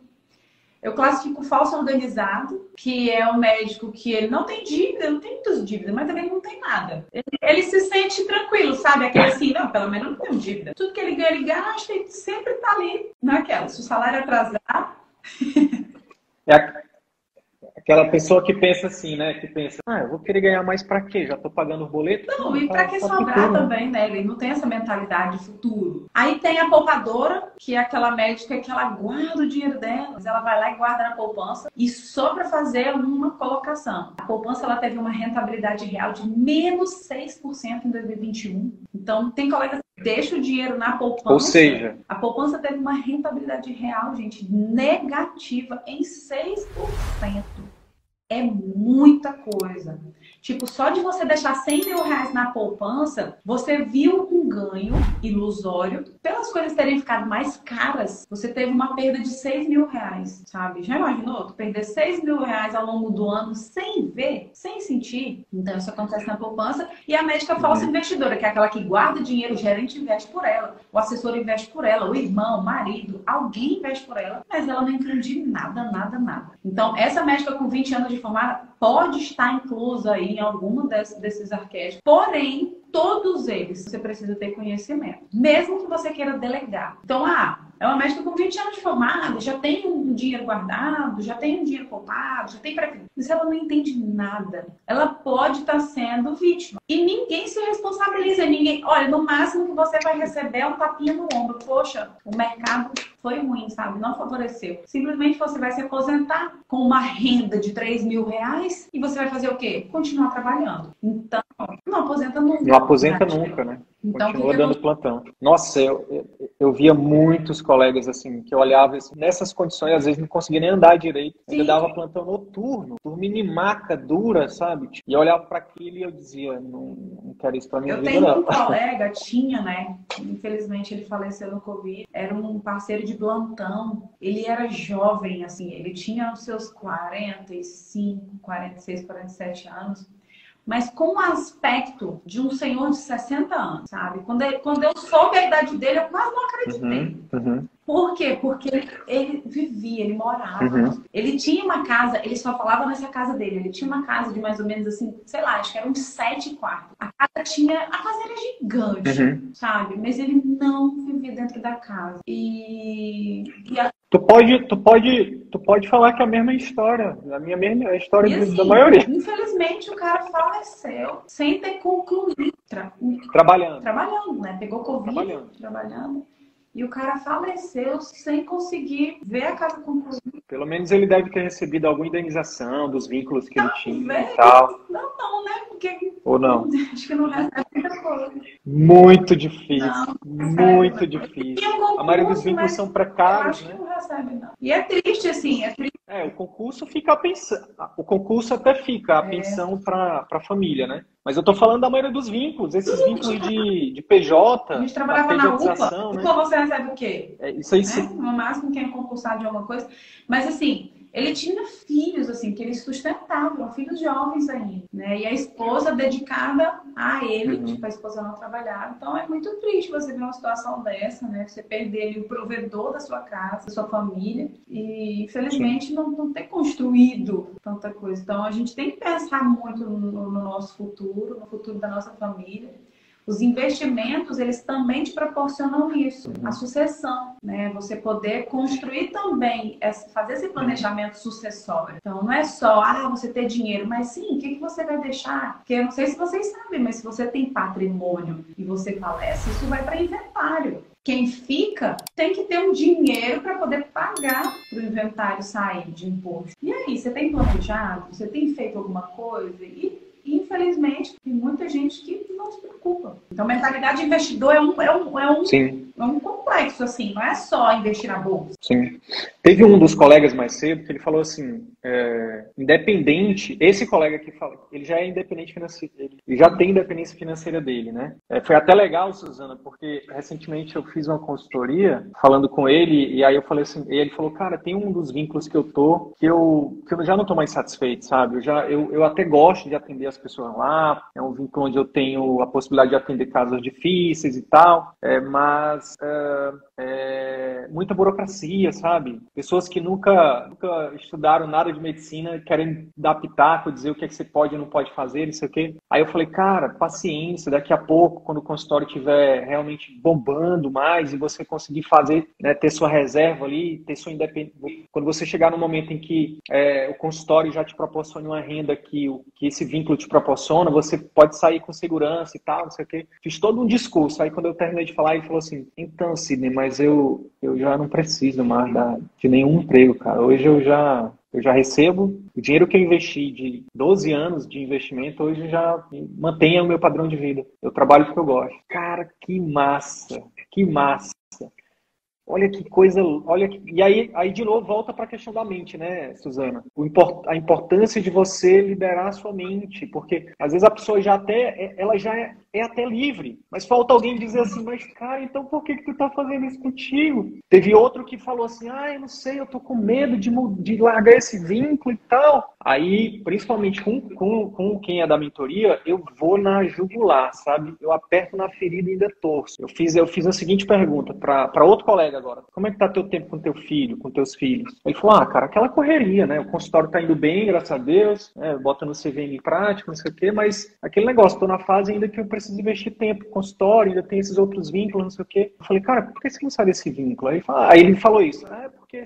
Eu classifico o falso organizado, que é um médico que ele não tem dívida, não tem muitas dívidas, mas também não tem nada. Ele, ele, se sente tranquilo, sabe? Aquele assim, não, pelo menos não tem dívida. Tudo que ele ganha, ele gasta e sempre tá ali naquela. Se o salário atrasar. É, Aquela pessoa que pensa assim, né? Que pensa, ah, eu vou querer ganhar mais para quê? Já tô pagando o boleto? Não, e para que sobrar também, né? Ele não tem essa mentalidade de futuro. Aí tem a poupadora, que é aquela médica que ela guarda o dinheiro dela, ela vai lá e guarda na poupança e só para fazer uma colocação. A poupança ela teve uma rentabilidade real de menos 6% em 2021. Então, tem colegas deixa o dinheiro na poupança. Ou seja, a poupança teve uma rentabilidade real, gente, negativa em 6%. É muita coisa. Tipo, só de você deixar 100 mil reais na poupança, você viu um ganho ilusório. Pelas coisas terem ficado mais caras, você teve uma perda de 6 mil reais, sabe? Já imaginou? Tu perder 6 mil reais ao longo do ano sem ver, sem sentir? Então, isso acontece na poupança. E a médica falsa uhum. investidora, que é aquela que guarda dinheiro, o gerente investe por ela, o assessor investe por ela, o irmão, o marido, alguém investe por ela, mas ela não entende nada, nada, nada. Então, essa médica com 20 anos de formada pode estar inclusa aí em algum desses arquétipos, porém, todos eles você precisa ter conhecimento, mesmo que você queira delegar. Então, ah, É uma médica com 20 anos de formada, já tem um dinheiro guardado, já tem um dinheiro poupado, já tem para Mas ela não entende nada. Ela pode estar tá sendo vítima. E ninguém se responsabiliza. Ninguém. Olha, no máximo que você vai receber é um tapinha no ombro. Poxa, o mercado foi ruim, sabe? Não favoreceu. Simplesmente você vai se aposentar com uma renda de 3 mil reais e você vai fazer o quê? Continuar trabalhando. Então, não aposenta nunca. Não aposenta nunca, né? Então, Continua dando plantão. Nossa, eu, eu, eu, via muitos colegas assim, que eu olhava assim, nessas condições, às vezes não conseguia nem andar direito. Sim. Ainda dava plantão noturno, dormindo em maca dura, sabe? E eu olhava para aquilo e eu dizia, não, não quero isso para minha eu vida. Eu tenho não. um colega, tinha, né? Infelizmente ele faleceu no Covid. Era um parceiro de plantão. Ele era jovem, assim, ele tinha os seus 45, 46, 47 anos mas com o aspecto de um senhor de 60 anos, sabe? Quando, ele, quando eu soube a idade dele, eu quase não acreditei. Uhum, uhum. Por quê? Porque ele, ele vivia, ele morava. Uhum. Ele tinha uma casa, ele só falava nessa casa dele. Ele tinha uma casa de mais ou menos assim, sei lá, acho que eram sete quartos. A casa tinha. A casa era gigante, uhum. sabe? Mas ele não vivia dentro da casa. E. e a... Tu pode, tu pode, tu pode falar que é a mesma história, a minha mesma a história e, assim, da maioria. Infelizmente o cara faleceu sem ter concluído. Tra... Trabalhando. Trabalhando, né? Pegou Covid, trabalhando. trabalhando. E o cara faleceu sem conseguir ver a casa concluída. Pelo menos ele deve ter recebido alguma indenização dos vínculos que não, ele tinha e tal. Não, não, né? Porque... Ou não? Acho que não recebe muita coisa. Muito difícil. Não, muito difícil. a maioria dos vínculos são precários, né? Recebe, não. E é triste, assim, é triste. É, o concurso fica a pensão. O concurso até fica a é. pensão para a família, né? Mas eu tô falando da maioria dos vínculos, esses sim, vínculos de, de PJ. A gente trabalhava na UPA, né? então você recebe o quê? É, isso aí né? sim. No máximo quem é concursado de alguma coisa. Mas assim, ele tinha filhos, assim, que ele sustentava, filhos jovens ainda, né? E a esposa dedicada a ele, uhum. tipo, a esposa não trabalhava. Então é muito triste você ver uma situação dessa, né? Você perder ali, o provedor da sua casa, da sua família, e infelizmente não, não ter construído tanta coisa. Então a gente tem que pensar muito no, no nosso futuro, no futuro da nossa família. Os investimentos, eles também te proporcionam isso, a sucessão, né? Você poder construir também, fazer esse planejamento sucessório. Então, não é só, ah, você ter dinheiro, mas sim, o que, que você vai deixar? Porque eu não sei se vocês sabem, mas se você tem patrimônio e você falece, isso vai para inventário. Quem fica tem que ter um dinheiro para poder pagar para o inventário sair de imposto. E aí, você tem planejado? Você tem feito alguma coisa? E infelizmente, tem muita gente que não se preocupa. Então, mentalidade de investidor é um, é um, é um. É um complexo, assim, não é só investir na bolsa. Sim. Teve um dos colegas mais cedo que ele falou assim: é, independente, esse colega que fala, ele já é independente financeiro, ele já tem independência financeira dele, né? É, foi até legal, Suzana, porque recentemente eu fiz uma consultoria falando com ele, e aí eu falei assim, e ele falou, cara, tem um dos vínculos que eu tô que eu, que eu já não tô mais satisfeito, sabe? Eu, já, eu, eu até gosto de atender as pessoas lá, é um vínculo onde eu tenho a possibilidade de atender casos difíceis e tal, é, mas é, muita burocracia, sabe? Pessoas que nunca, nunca estudaram nada de medicina querem dar pitaco, dizer o que, é que você pode e não pode fazer, não sei o quê. Aí eu falei, cara, paciência, daqui a pouco, quando o consultório estiver realmente bombando mais e você conseguir fazer, né, ter sua reserva ali, ter sua independência. Quando você chegar no momento em que é, o consultório já te proporciona uma renda que, que esse vínculo te proporciona, você pode sair com segurança e tal, não sei o quê. Fiz todo um discurso. Aí quando eu terminei de falar, ele falou assim, então, Sidney, mas eu, eu já não preciso mais da, de nenhum emprego, cara. Hoje eu já eu já recebo o dinheiro que eu investi de 12 anos de investimento, hoje já mantenha o meu padrão de vida. Eu trabalho porque eu gosto. Cara, que massa, que massa. Olha que coisa, olha que... e aí, aí de novo volta para a questão da mente, né, Suzana? Import... a importância de você liberar a sua mente, porque às vezes a pessoa já até, ela já é, é até livre, mas falta alguém dizer assim, mas cara, então por que que tu tá fazendo isso contigo? Teve outro que falou assim, ah, eu não sei, eu tô com medo de, de largar esse vínculo e tal. Aí, principalmente com, com, com quem é da mentoria, eu vou na jugular, sabe? Eu aperto na ferida e ainda torço. Eu fiz, eu fiz a seguinte pergunta para outro colega agora. Como é que tá teu tempo com teu filho, com teus filhos? Ele falou, ah, cara, aquela correria, né? O consultório tá indo bem, graças a Deus, né? bota no CVM em prática, não sei o quê, mas aquele negócio, tô na fase ainda que eu preciso preciso investir tempo consultório, ainda tem esses outros vínculos, não sei o quê. Eu falei, cara, por que você não sai desse vínculo? Aí ele, fala, aí ele falou isso, é porque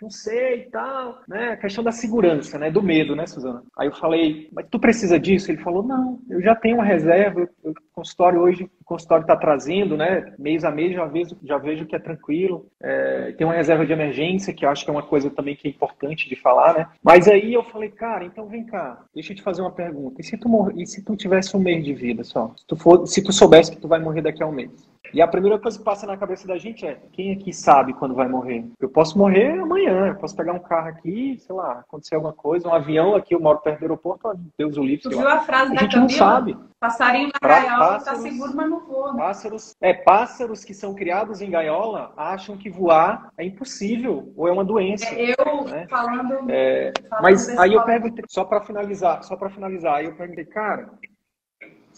não sei e tal, né? A questão da segurança, né? Do medo, né, Suzana? Aí eu falei, mas tu precisa disso? Ele falou, não, eu já tenho uma reserva, o consultório hoje, o consultório está trazendo, né? Mês a mês já vejo, já vejo que é tranquilo. É, tem uma reserva de emergência, que eu acho que é uma coisa também que é importante de falar, né? Mas aí eu falei, cara, então vem cá, deixa eu te fazer uma pergunta. E se tu, mor e se tu tivesse um mês de vida só? Se tu, for, se tu soubesse que tu vai morrer daqui a um mês? E a primeira coisa que passa na cabeça da gente é: quem aqui sabe quando vai morrer? Eu posso morrer amanhã, eu posso pegar um carro aqui, sei lá, acontecer alguma coisa, um avião aqui, eu moro perto do aeroporto, Deus o livre. Tu viu a frase a da gente Camila? não sabe. Passarinho na gaiola tá seguro, mas não voa. Né? Pássaros, é, pássaros que são criados em gaiola acham que voar é impossível ou é uma doença. É, eu né? falando, é, falando. Mas aí eu perguntei, só para finalizar, só para finalizar, aí eu perguntei, cara,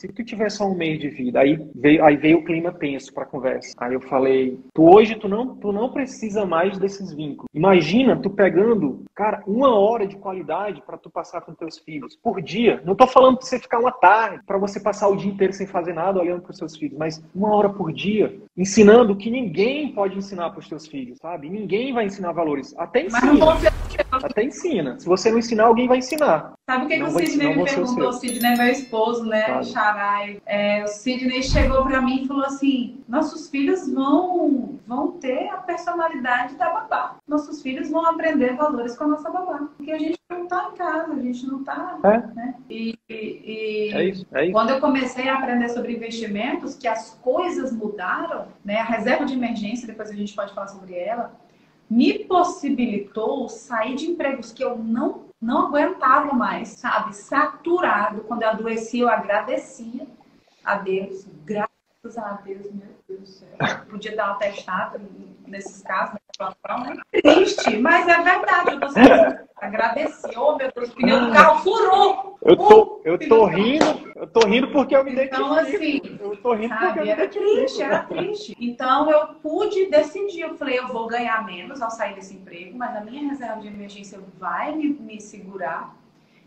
se tu tiver só um mês de vida, aí veio, aí veio o clima tenso para conversa. Aí eu falei, tu hoje tu não, tu não precisa mais desses vínculos. Imagina tu pegando, cara, uma hora de qualidade para tu passar com teus filhos por dia. Não tô falando para você ficar uma tarde, para você passar o dia inteiro sem fazer nada olhando para os seus filhos, mas uma hora por dia, ensinando o que ninguém pode ensinar para os teus filhos, sabe? Ninguém vai ensinar valores. Até ensina. Até ensina. Se você não ensinar, alguém vai ensinar. Sabe o que, que o Sidney me perguntou? O Sidney é meu esposo, né? Sabe. É, o Sidney chegou para mim e falou assim: nossos filhos vão, vão ter a personalidade da babá. Nossos filhos vão aprender valores com a nossa babá. Porque a gente não está em casa, a gente não está. É. Né? E, e, é isso, é isso. quando eu comecei a aprender sobre investimentos, que as coisas mudaram, né? A reserva de emergência, depois a gente pode falar sobre ela, me possibilitou sair de empregos que eu não não aguentava mais, sabe? Saturado. Quando eu adoeci, eu agradecia a Deus. Graças a Deus, meu Deus do céu. Podia dar uma testada nesses casos, Triste, mas é verdade. Eu tô agradeci. Oh, meu Deus, o pneu do carro furou. Eu tô, eu tô rindo, eu tô rindo porque eu me identifico. Então, assim, eu tô rindo sabe, porque eu era triste, era triste. Então, eu pude decidir. Eu falei, eu vou ganhar menos ao sair desse emprego, mas a minha reserva de emergência vai me, me segurar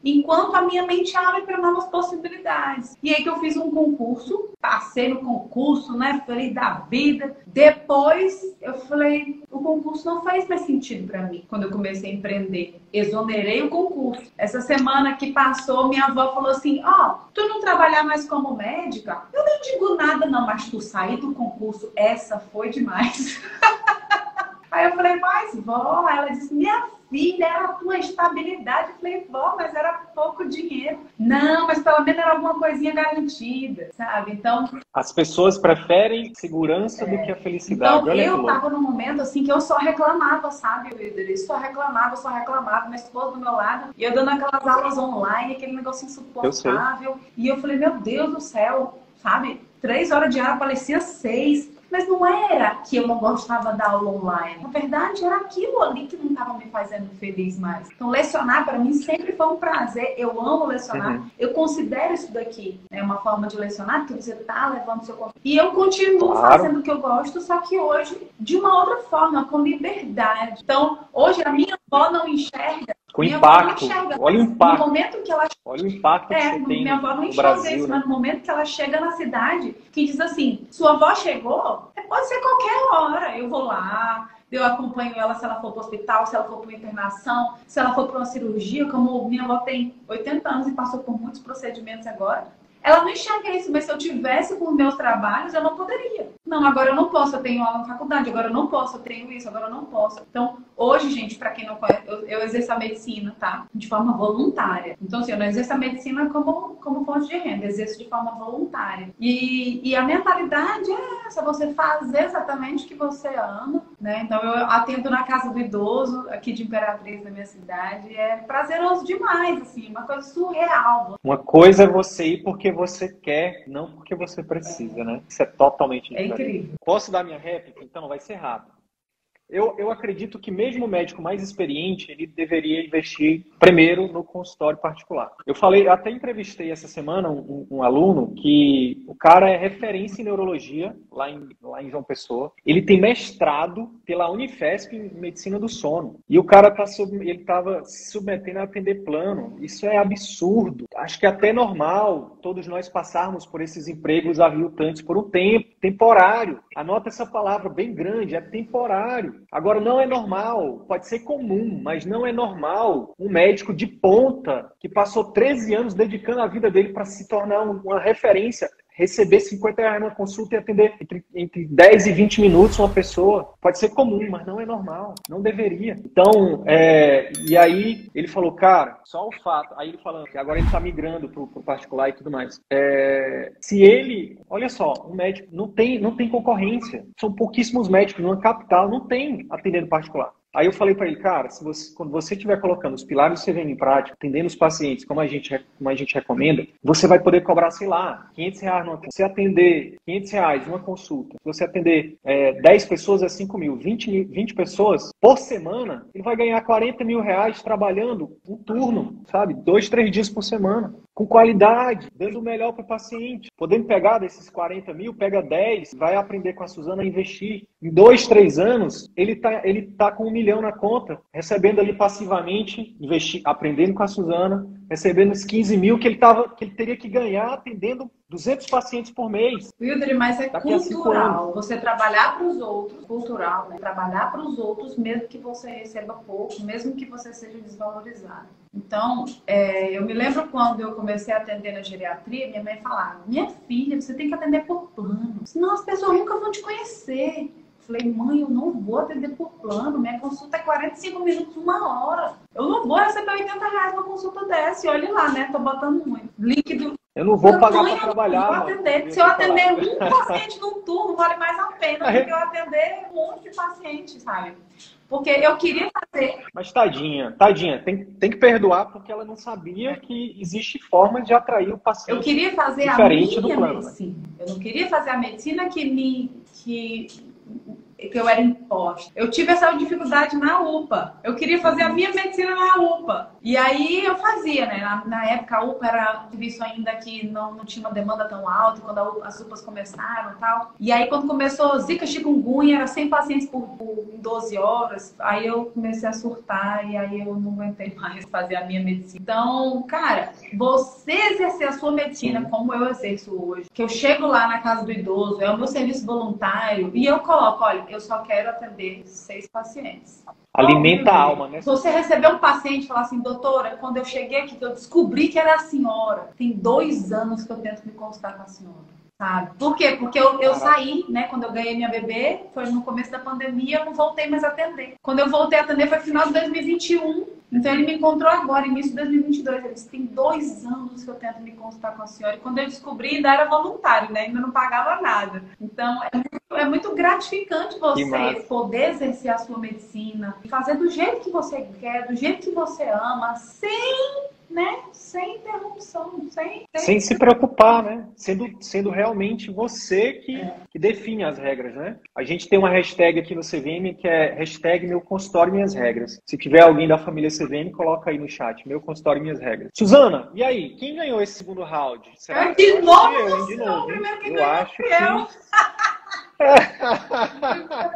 enquanto a minha mente abre para novas possibilidades. E aí que eu fiz um concurso, passei no concurso, né? Falei da vida. Depois eu falei, o concurso não faz mais sentido para mim quando eu comecei a empreender. Exonerei o concurso. Essa semana que passou, minha avó falou assim: Ó, oh, tu não trabalhar mais como médica? Eu não digo nada, não, mas tu sair do concurso, essa foi demais. Aí eu falei, mas vó, ela disse, minha filha, era a tua estabilidade. Eu falei, vó, mas era pouco dinheiro. Não, mas pelo menos era alguma coisinha garantida, sabe? Então. As pessoas preferem segurança é. do que a felicidade. Então, Olha eu tava num momento assim que eu só reclamava, sabe, líder? Só reclamava, só reclamava, minha esposa do meu lado, e eu dando aquelas aulas online, aquele negócio insuportável. Eu e eu falei, meu Deus do céu, sabe? Três horas de aula, parecia seis. Mas não era que eu não gostava da aula online. Na verdade, era aquilo ali que não estava me fazendo feliz mais. Então, lecionar para mim sempre foi um prazer. Eu amo lecionar. Uhum. Eu considero isso daqui né, uma forma de lecionar, que você está levando seu conteúdo. E eu continuo claro. fazendo o que eu gosto, só que hoje de uma outra forma, com liberdade. Então, hoje a minha avó não enxerga com minha impacto. Olha o impacto. No momento que ela Olha o impacto que é, tem. Minha avó não enxerga Brasil, isso, né? mas no momento que ela chega na cidade, que diz assim: sua avó chegou, é, pode ser qualquer hora. Eu vou lá, eu acompanho ela se ela for para o hospital, se ela for para uma internação, se ela for para uma cirurgia, como minha avó tem 80 anos e passou por muitos procedimentos agora. Ela não enxerga isso, mas se eu tivesse com meus trabalhos, eu não poderia. Não, agora eu não posso, eu tenho aula na faculdade, agora eu não posso, eu tenho isso, agora eu não posso. Então, hoje, gente, para quem não conhece, eu, eu, exerço a medicina, tá? De forma voluntária. Então, assim, eu não exerço a medicina como, como fonte de renda, exerço de forma voluntária. E, e a mentalidade é essa, você fazer exatamente o que você ama, né? Então, eu atendo na casa do idoso, aqui de Imperatriz, na minha cidade. É prazeroso demais, assim, uma coisa surreal. Uma coisa é você ir porque você quer, não porque você precisa, né? Isso é totalmente é incrível. Posso dar minha réplica? Então, vai ser rápido. Eu, eu acredito que mesmo o médico mais experiente, ele deveria investir primeiro no consultório particular. Eu falei, até entrevistei essa semana um, um, aluno que o cara é referência em neurologia lá em, lá em João Pessoa. Ele tem mestrado pela Unifesp em medicina do sono. E o cara tá sub, ele estava se submetendo a atender plano. Isso é absurdo. Acho que é até normal todos nós passarmos por esses empregos aviltantes por um tempo, temporário. Anota essa palavra bem grande, é temporário. Agora não é normal, pode ser comum, mas não é normal um médico de ponta que passou 13 anos dedicando a vida dele para se tornar uma referência receber 50 reais numa consulta e atender entre, entre 10 e 20 minutos uma pessoa. Pode ser comum, mas não é normal. Não deveria. Então, é, e aí ele falou, cara, só o fato. Aí ele falando que agora ele está migrando para o particular e tudo mais. É, se ele, olha só, um médico não tem, não tem concorrência. São pouquíssimos médicos numa capital, não tem atendendo particular. Aí eu falei para ele, cara, se você, quando você estiver colocando os pilares do CVM em prática, atendendo os pacientes como a gente, como a gente recomenda, você vai poder cobrar, sei lá, 500 reais numa Se atender 500 reais uma consulta, se você atender é, 10 pessoas é 5 mil, 20, 20 pessoas por semana, ele vai ganhar 40 mil reais trabalhando um turno, sabe? Dois, três dias por semana com qualidade, dando o melhor para o paciente. Podendo pegar desses 40 mil, pega 10, vai aprender com a Suzana a investir. Em dois, três anos, ele está ele tá com um milhão na conta, recebendo ali passivamente, investir, aprendendo com a Suzana, recebendo os 15 mil que ele, tava, que ele teria que ganhar atendendo 200 pacientes por mês. Wildre, mas é cultural. Você trabalhar para os outros, cultural, né? Trabalhar para os outros, mesmo que você receba pouco, mesmo que você seja desvalorizado. Então, é, eu me lembro quando eu comecei a atender na geriatria, minha mãe falava: Minha filha, você tem que atender por plano, senão as pessoas nunca vão te conhecer. Falei, mãe, eu não vou atender por plano. Minha consulta é 45 minutos, uma hora. Eu não vou receber 80 reais uma consulta dessa. E olhe lá, né? Tô botando muito. Link do. Eu não vou pagar para trabalhar. Vou atender. Se eu atender um paciente num turno, vale mais a pena do que eu atender um monte de pacientes, sabe? Porque eu queria fazer. Mas tadinha, tadinha, tem, tem que perdoar porque ela não sabia que existe forma de atrair o paciente. Eu queria fazer a minha medicina. Eu não queria fazer a medicina que me. Que que eu era imposta. Eu tive essa dificuldade na UPA. Eu queria fazer a minha medicina na UPA. E aí eu fazia, né? Na, na época a UPA era um serviço ainda que não, não tinha uma demanda tão alta, quando a, as UPAs começaram e tal. E aí quando começou Zika chikungunya, era 100 pacientes por, por 12 horas. Aí eu comecei a surtar e aí eu não aguentei mais fazer a minha medicina. Então, cara, você exercer a sua medicina como eu exerço hoje, que eu chego lá na casa do idoso, é o meu serviço voluntário e eu coloco, olha, eu só quero atender seis pacientes. Alimenta a alma, né? Se você receber um paciente e falar assim, doutora, quando eu cheguei aqui, que eu descobri que era a senhora, tem dois anos que eu tento me consultar com a senhora. Sabe? Por quê? Porque eu, eu saí, né? Quando eu ganhei minha bebê, foi no começo da pandemia, eu não voltei mais a atender. Quando eu voltei a atender foi final de 2021. Então ele me encontrou agora, início de 2022. Ele disse: tem dois anos que eu tento me consultar com a senhora. E quando eu descobri, ainda era voluntário, né? Ainda não pagava nada. Então é muito, muito gratificante você poder exercer a sua medicina, fazer do jeito que você quer, do jeito que você ama, sem né? Sem interrupção, sem, sem... sem se preocupar, né? Sendo, sendo realmente você que, é. que define as regras, né? A gente tem uma hashtag aqui no CVM que é hashtag meu consultório minhas regras. Se tiver alguém da família CVM, coloca aí no chat, meu consultório minhas regras. Suzana, e aí? Quem ganhou esse segundo round? Será? É de novo, eu, de novo. Primeiro que eu acho que... Eu.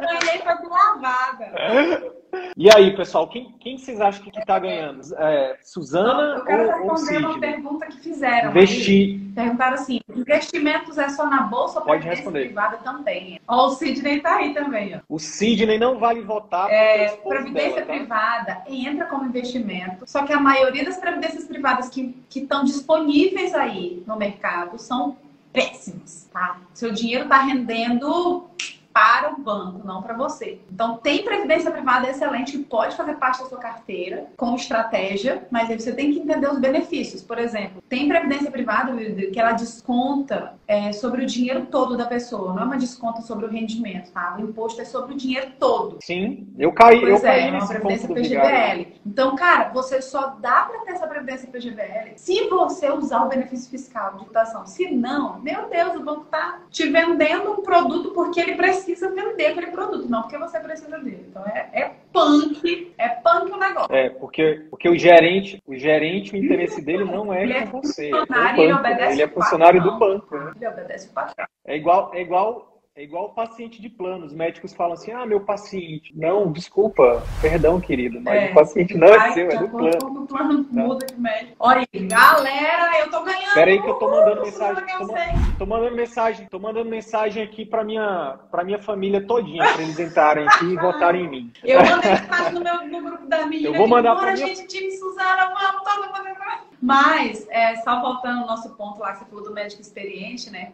Ganhei foi lavada. E aí, pessoal, quem, quem vocês acham que está ganhando? É, Suzana Eu quero ou, responder ou uma pergunta que fizeram. Investir. Perguntaram assim: investimentos é só na bolsa ou Pode responder. privada também? Ó, o Sidney está aí também. Ó. O Sidney não vale votar. É, previdência dela, tá? privada entra como investimento, só que a maioria das previdências privadas que estão disponíveis aí no mercado são péssimas, tá? Seu dinheiro está rendendo para o banco, não para você. Então, tem previdência privada excelente que pode fazer parte da sua carteira com estratégia, mas aí você tem que entender os benefícios. Por exemplo, tem previdência privada que ela desconta é, sobre o dinheiro todo da pessoa, não é uma desconta sobre o rendimento, tá? O imposto é sobre o dinheiro todo. Sim, eu caí, pois eu é, caí é uma previdência PGBL. Então, cara, você só dá para ter essa previdência PGBL se você usar o benefício fiscal de dotação. Se não, meu Deus, o banco tá te vendendo um produto porque ele precisa precisa vender aquele produto, não porque você precisa dele. Então é, é punk, é punk o negócio. É, porque, porque o gerente, o gerente, o interesse dele não é, é com você. É banco, ele, obedece ele é funcionário do banco. Né? Ele obedece o patrão. É igual, é igual é igual o paciente de plano. Os médicos falam assim: ah, meu paciente. Não, desculpa, perdão, querido, mas é, o paciente não é seu, é do plano. O plano tá? muda de médico. Olha aí, galera, eu tô ganhando. Pera aí que eu tô mandando mensagem. Tô, tô, mandando mensagem, tô mandando mensagem aqui pra minha, pra minha família todinha, pra eles entrarem aqui e votarem em mim. Eu mandei mensagem no, meu, no grupo da minha. Eu vou mandar pra minha... gente, time Suzana, vamos, todo mundo. Mas, é, só voltando ao nosso ponto lá que você falou do médico experiente, né?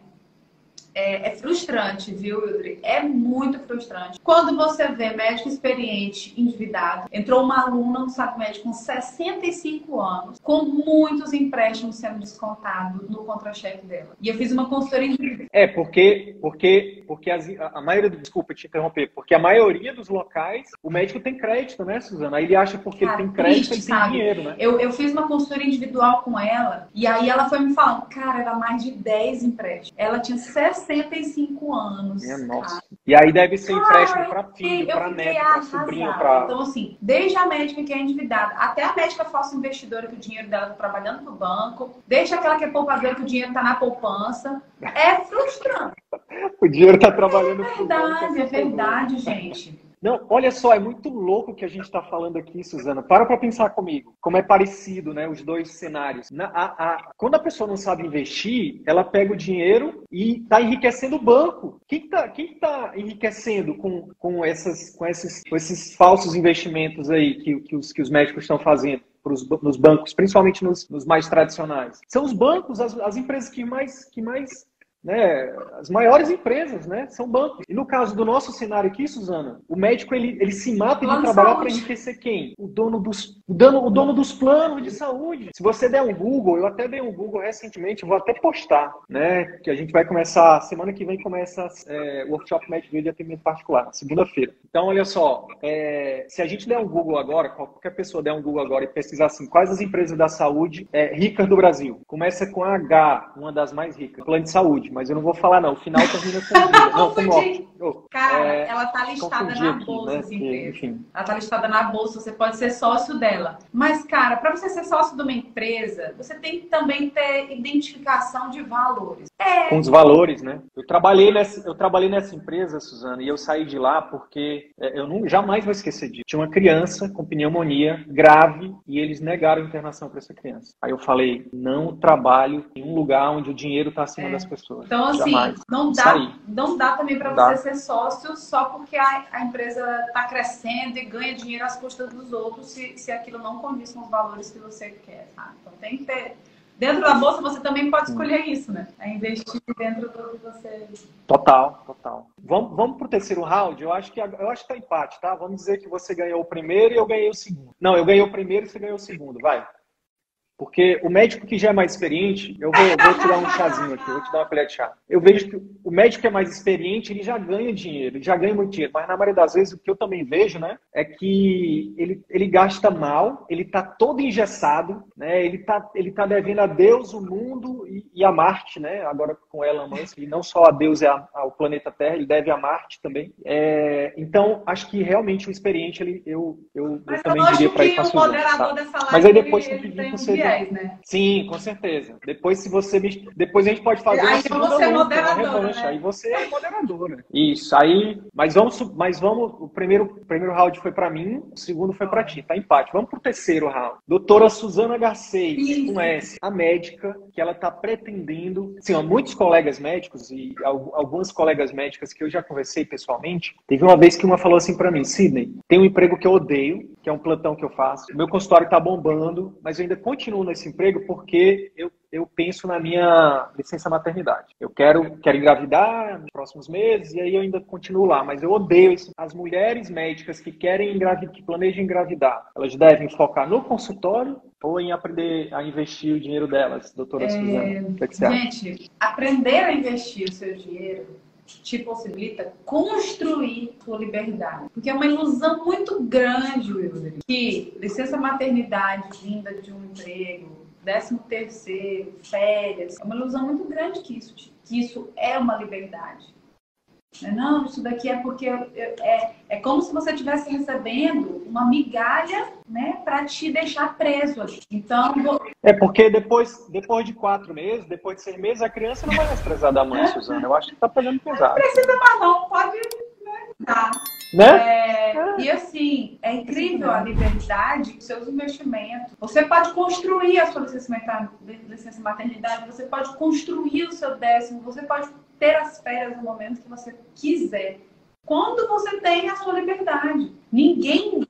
É, é, frustrante, viu, Wildre? É muito frustrante. Quando você vê médico experiente, endividado, entrou uma aluna no saco médico com 65 anos, com muitos empréstimos sendo descontados no contra-cheque dela. E eu fiz uma consultoria individual. É, porque, porque, porque as, a maioria, desculpa te interromper, porque a maioria dos locais, o médico tem crédito, né, Suzana? Aí ele acha porque Cara, ele tem crédito, triste, ele tem dinheiro, né? Eu, eu fiz uma consultoria individual com ela, e aí ela foi me falando, cara, era mais de 10 empréstimos. Ela tinha 60 65 anos. Minha nossa. E aí deve ser empréstimo para filho, para neto, para sobrinho, para. Então, assim, desde a médica que é endividada, até a médica falsa investidora que o dinheiro dela está trabalhando no banco, deixa aquela que é poupadora que o dinheiro está na poupança. É frustrante. o dinheiro está trabalhando É verdade, é verdade, gente. Não, olha só, é muito louco o que a gente está falando aqui, Suzana. Para para pensar comigo, como é parecido, né, os dois cenários. Na, a, a, quando a pessoa não sabe investir, ela pega o dinheiro e está enriquecendo o banco. Quem está quem tá enriquecendo com, com, essas, com, esses, com esses falsos investimentos aí que, que, os, que os médicos estão fazendo? Nos bancos, principalmente nos, nos, mais tradicionais. São os bancos, as, as empresas que mais, que mais né, as maiores empresas, né, são bancos. E no caso do nosso cenário aqui, Suzana, o médico ele, ele se mata de trabalhar para enriquecer quem? O dono dos o dono, o dono dos planos de saúde. Se você der um Google, eu até dei um Google recentemente, vou até postar, né, que a gente vai começar semana que vem começa é, o workshop médico de atendimento particular, segunda-feira. Então, olha só, é, se a gente der um Google agora, qualquer pessoa der um Google agora e pesquisar assim, quais as empresas da saúde é, ricas do Brasil, começa com a H, uma das mais ricas, plano de saúde mas eu não vou falar, não. O final termina com G. não, com oh, Cara, é, ela tá listada na aqui, bolsa, né? assim, enfim. Ela tá listada na bolsa, você pode ser sócio dela. Mas, cara, para você ser sócio de uma empresa, você tem que também ter identificação de valores. É. Com os valores, né? Eu trabalhei nessa, eu trabalhei nessa empresa, Suzana, e eu saí de lá porque é, eu não, jamais vou esquecer disso. Tinha uma criança com pneumonia grave e eles negaram a internação para essa criança. Aí eu falei, não trabalho em um lugar onde o dinheiro está acima é. das pessoas. Então, assim, Jamais. não dá, não dá também para você ser sócio só porque a, a empresa está crescendo e ganha dinheiro às custas dos outros se, se aquilo não condiz com os valores que você quer, tá? Então tem que ter. Dentro da bolsa você também pode escolher isso, né? É investir dentro do que você. Total, total. Vamos, vamos pro terceiro round? Eu acho que eu acho que tá empate, tá? Vamos dizer que você ganhou o primeiro e eu ganhei o segundo. Não, eu ganhei o primeiro e você ganhou o segundo. Vai. Porque o médico que já é mais experiente, eu vou, vou te dar um chazinho aqui, vou te dar uma colher de chá. Eu vejo que o médico que é mais experiente, ele já ganha dinheiro, ele já ganha muito dinheiro. Mas na maioria das vezes, o que eu também vejo, né, é que ele, ele gasta mal, ele tá todo engessado, né, ele tá, ele tá devendo a Deus, o mundo e, e a Marte, né, agora com Elon Musk, e não só a Deus e ao planeta Terra, ele deve a Marte também. É, então, acho que realmente o experiente, ele, eu, eu, eu também diria para ir para? Mas aí depois tem que pedir você viés, né? Sim, com certeza. Depois, se você me... Depois a gente pode fazer aí uma você é moderadora, né? Aí você é moderadora. Isso, aí... Mas vamos... Mas vamos... O primeiro, o primeiro round foi para mim, o segundo foi para ti. Tá empate. Vamos pro terceiro round. Doutora Suzana Garcês, com S. A médica que ela tá pretendendo... Sim, ó, muitos colegas médicos e algumas colegas médicas que eu já conversei pessoalmente, teve uma vez que uma falou assim para mim, Sidney, tem um emprego que eu odeio, que é um plantão que eu faço. Meu consultório tá bombando, mas eu ainda continuo continuo nesse emprego porque eu, eu penso na minha licença maternidade. Eu quero, quero engravidar nos próximos meses e aí eu ainda continuo lá, mas eu odeio isso. As mulheres médicas que querem engravidar, que planejam engravidar, elas devem focar no consultório ou em aprender a investir o dinheiro delas, doutora é... Suzana? O que, é que você Gente, acha? aprender a investir o seu dinheiro te possibilita construir sua liberdade. Porque é uma ilusão muito grande, Wilder, que licença maternidade vinda de um emprego, décimo terceiro, férias, é uma ilusão muito grande que isso, que isso é uma liberdade. Né? Não, isso daqui é porque é, é como se você estivesse recebendo uma migalha, né, para te deixar preso ali. Então, é porque depois, depois de quatro meses, depois de seis meses, a criança não vai mais precisar da mãe, Suzana. Eu acho que tá pegando pesado. Não precisa mais não, pode né? Tá. Né? É, é. E assim, é incrível a liberdade dos seus investimentos. Você pode construir a sua licença, licença maternidade, você pode construir o seu décimo, você pode ter as férias no momento que você quiser. Quando você tem a sua liberdade. Ninguém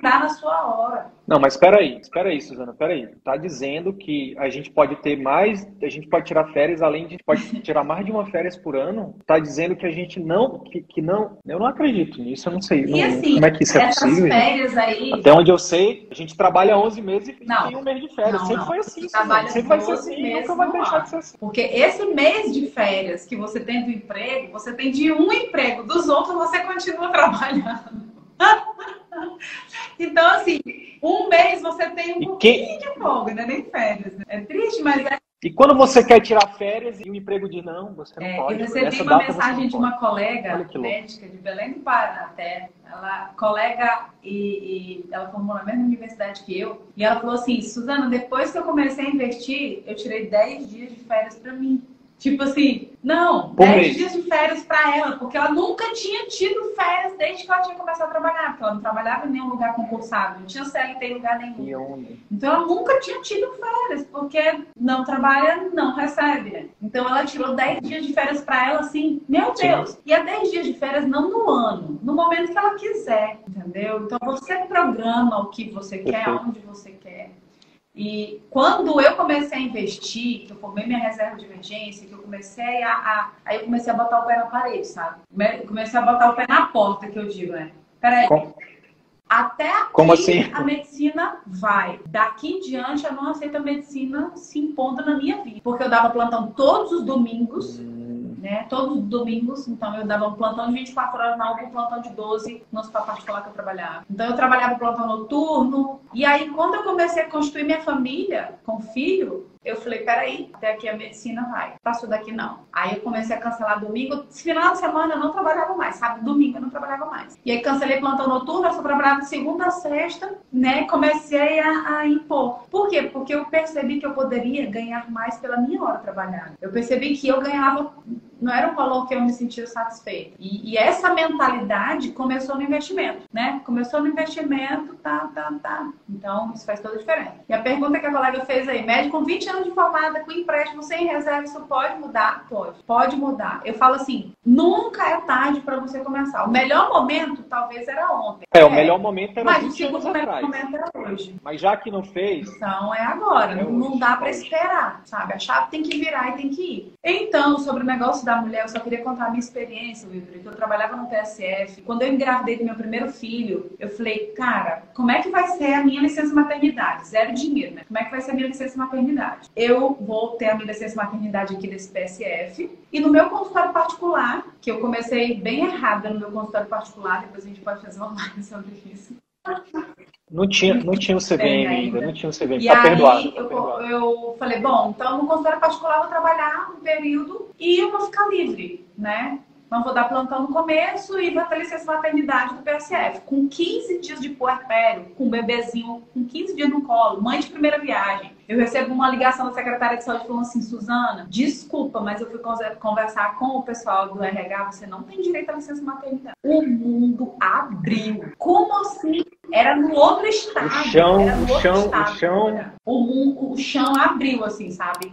vai na sua hora. Não, mas espera aí, espera aí, Suzana, espera aí. Tá dizendo que a gente pode ter mais, a gente pode tirar férias, além de pode tirar mais de uma férias por ano. Tá dizendo que a gente não, que, que não, eu não acredito nisso, eu não sei. Não, assim, como é que isso é possível? Férias aí... Até onde eu sei, a gente trabalha 11 meses e não, tem um mês de férias. Não, sempre não. foi assim, Suzana. sempre vai ser assim, nunca vai deixar de ser assim. Porque esse mês de férias que você tem do emprego, você tem de um emprego, dos outros você continua trabalhando. então, assim, um mês você tem um pouquinho de folga, né? Nem férias. Né? É triste, mas é. E quando você quer tirar férias e o emprego diz não, você não é, pode. Eu recebi uma mensagem de uma colega médica de Belém do Pará até. Ela, colega, e, e, ela formou na mesma universidade que eu. E ela falou assim: Suzana, depois que eu comecei a investir, eu tirei 10 dias de férias para mim. Tipo assim, não, 10 dias de férias para ela, porque ela nunca tinha tido férias desde que ela tinha começado a trabalhar, porque ela não trabalhava em nenhum lugar concursado, não tinha CLT em lugar nenhum. Então ela nunca tinha tido férias, porque não trabalha, não recebe. Então ela tirou 10 dias de férias para ela, assim, meu Deus. Sim. E é 10 dias de férias não no ano, no momento que ela quiser, entendeu? Então você programa o que você quer, onde você quer. E quando eu comecei a investir, que eu formei minha reserva de emergência, que eu comecei a, a, Aí eu comecei a botar o pé na parede, sabe? Comecei a botar o pé na porta, que eu digo, né? Peraí. Como? Até aqui Como assim? a medicina vai. Daqui em diante eu não aceito a medicina se impondo na minha vida. Porque eu dava plantão todos os domingos. Hum né? Todos os domingos, então eu dava um plantão de 24 horas na UPA, um plantão de 12 no hospital particular que eu trabalhava. Então eu trabalhava plantão noturno. E aí, quando eu comecei a construir minha família com filho, eu falei, peraí, até aqui a medicina vai. Passou daqui não. Aí eu comecei a cancelar domingo. Final de semana eu não trabalhava mais, sabe? Domingo eu não trabalhava mais. E aí cancelei plantão noturno, eu só trabalhava de segunda a sexta, né? Comecei a, a, impor. Por quê? Porque eu percebi que eu poderia ganhar mais pela minha hora trabalhada. Eu percebi que eu ganhava não era um valor que eu me sentia satisfeita. E, e, essa mentalidade começou no investimento, né? Começou no investimento, tá, tá, tá. Então, isso faz toda a diferença. E a pergunta que a colega fez aí, médico com 20 anos de formada, com empréstimo, sem reserva, isso pode mudar? Pode. Pode mudar. Eu falo assim, nunca é tarde para você começar. O melhor momento, talvez, era ontem. É, o melhor momento era Mas 20 anos atrás. Mas o momento era hoje. Mas já que não fez... Então, é agora. É não, não dá para esperar, sabe? A chave tem que virar e tem que ir. Então, sobre o negócio da mulher, eu só queria contar a minha experiência, Wilber, que eu trabalhava no PSF. Quando eu engravidei do meu primeiro filho, eu falei, cara, como é que vai ser a minha licença maternidade? Zero dinheiro, né? Como é que vai ser a minha licença maternidade? Eu vou ter a minha licença maternidade aqui desse PSF. E no meu consultório particular, que eu comecei bem errada no meu consultório particular, depois a gente pode fazer uma live sobre isso. Não tinha, não tinha o CVM ainda, não tinha o CVM. E tá aí, perdoado, tá eu, perdoado. eu falei, bom, então no consultório particular eu vou trabalhar um período e eu vou ficar livre, né? Não vou dar plantão no começo e vou ter licença maternidade do PSF. Com 15 dias de puerpério, com um bebezinho, com 15 dias no colo, mãe de primeira viagem. Eu recebo uma ligação da secretária de saúde falando assim, Suzana, desculpa, mas eu fui conversar com o pessoal do RH, você não tem direito à licença maternidade. O mundo abriu. Como assim? Era no outro estado. O chão, o chão, estado, o chão. O, o, chão abriu, assim, sabe?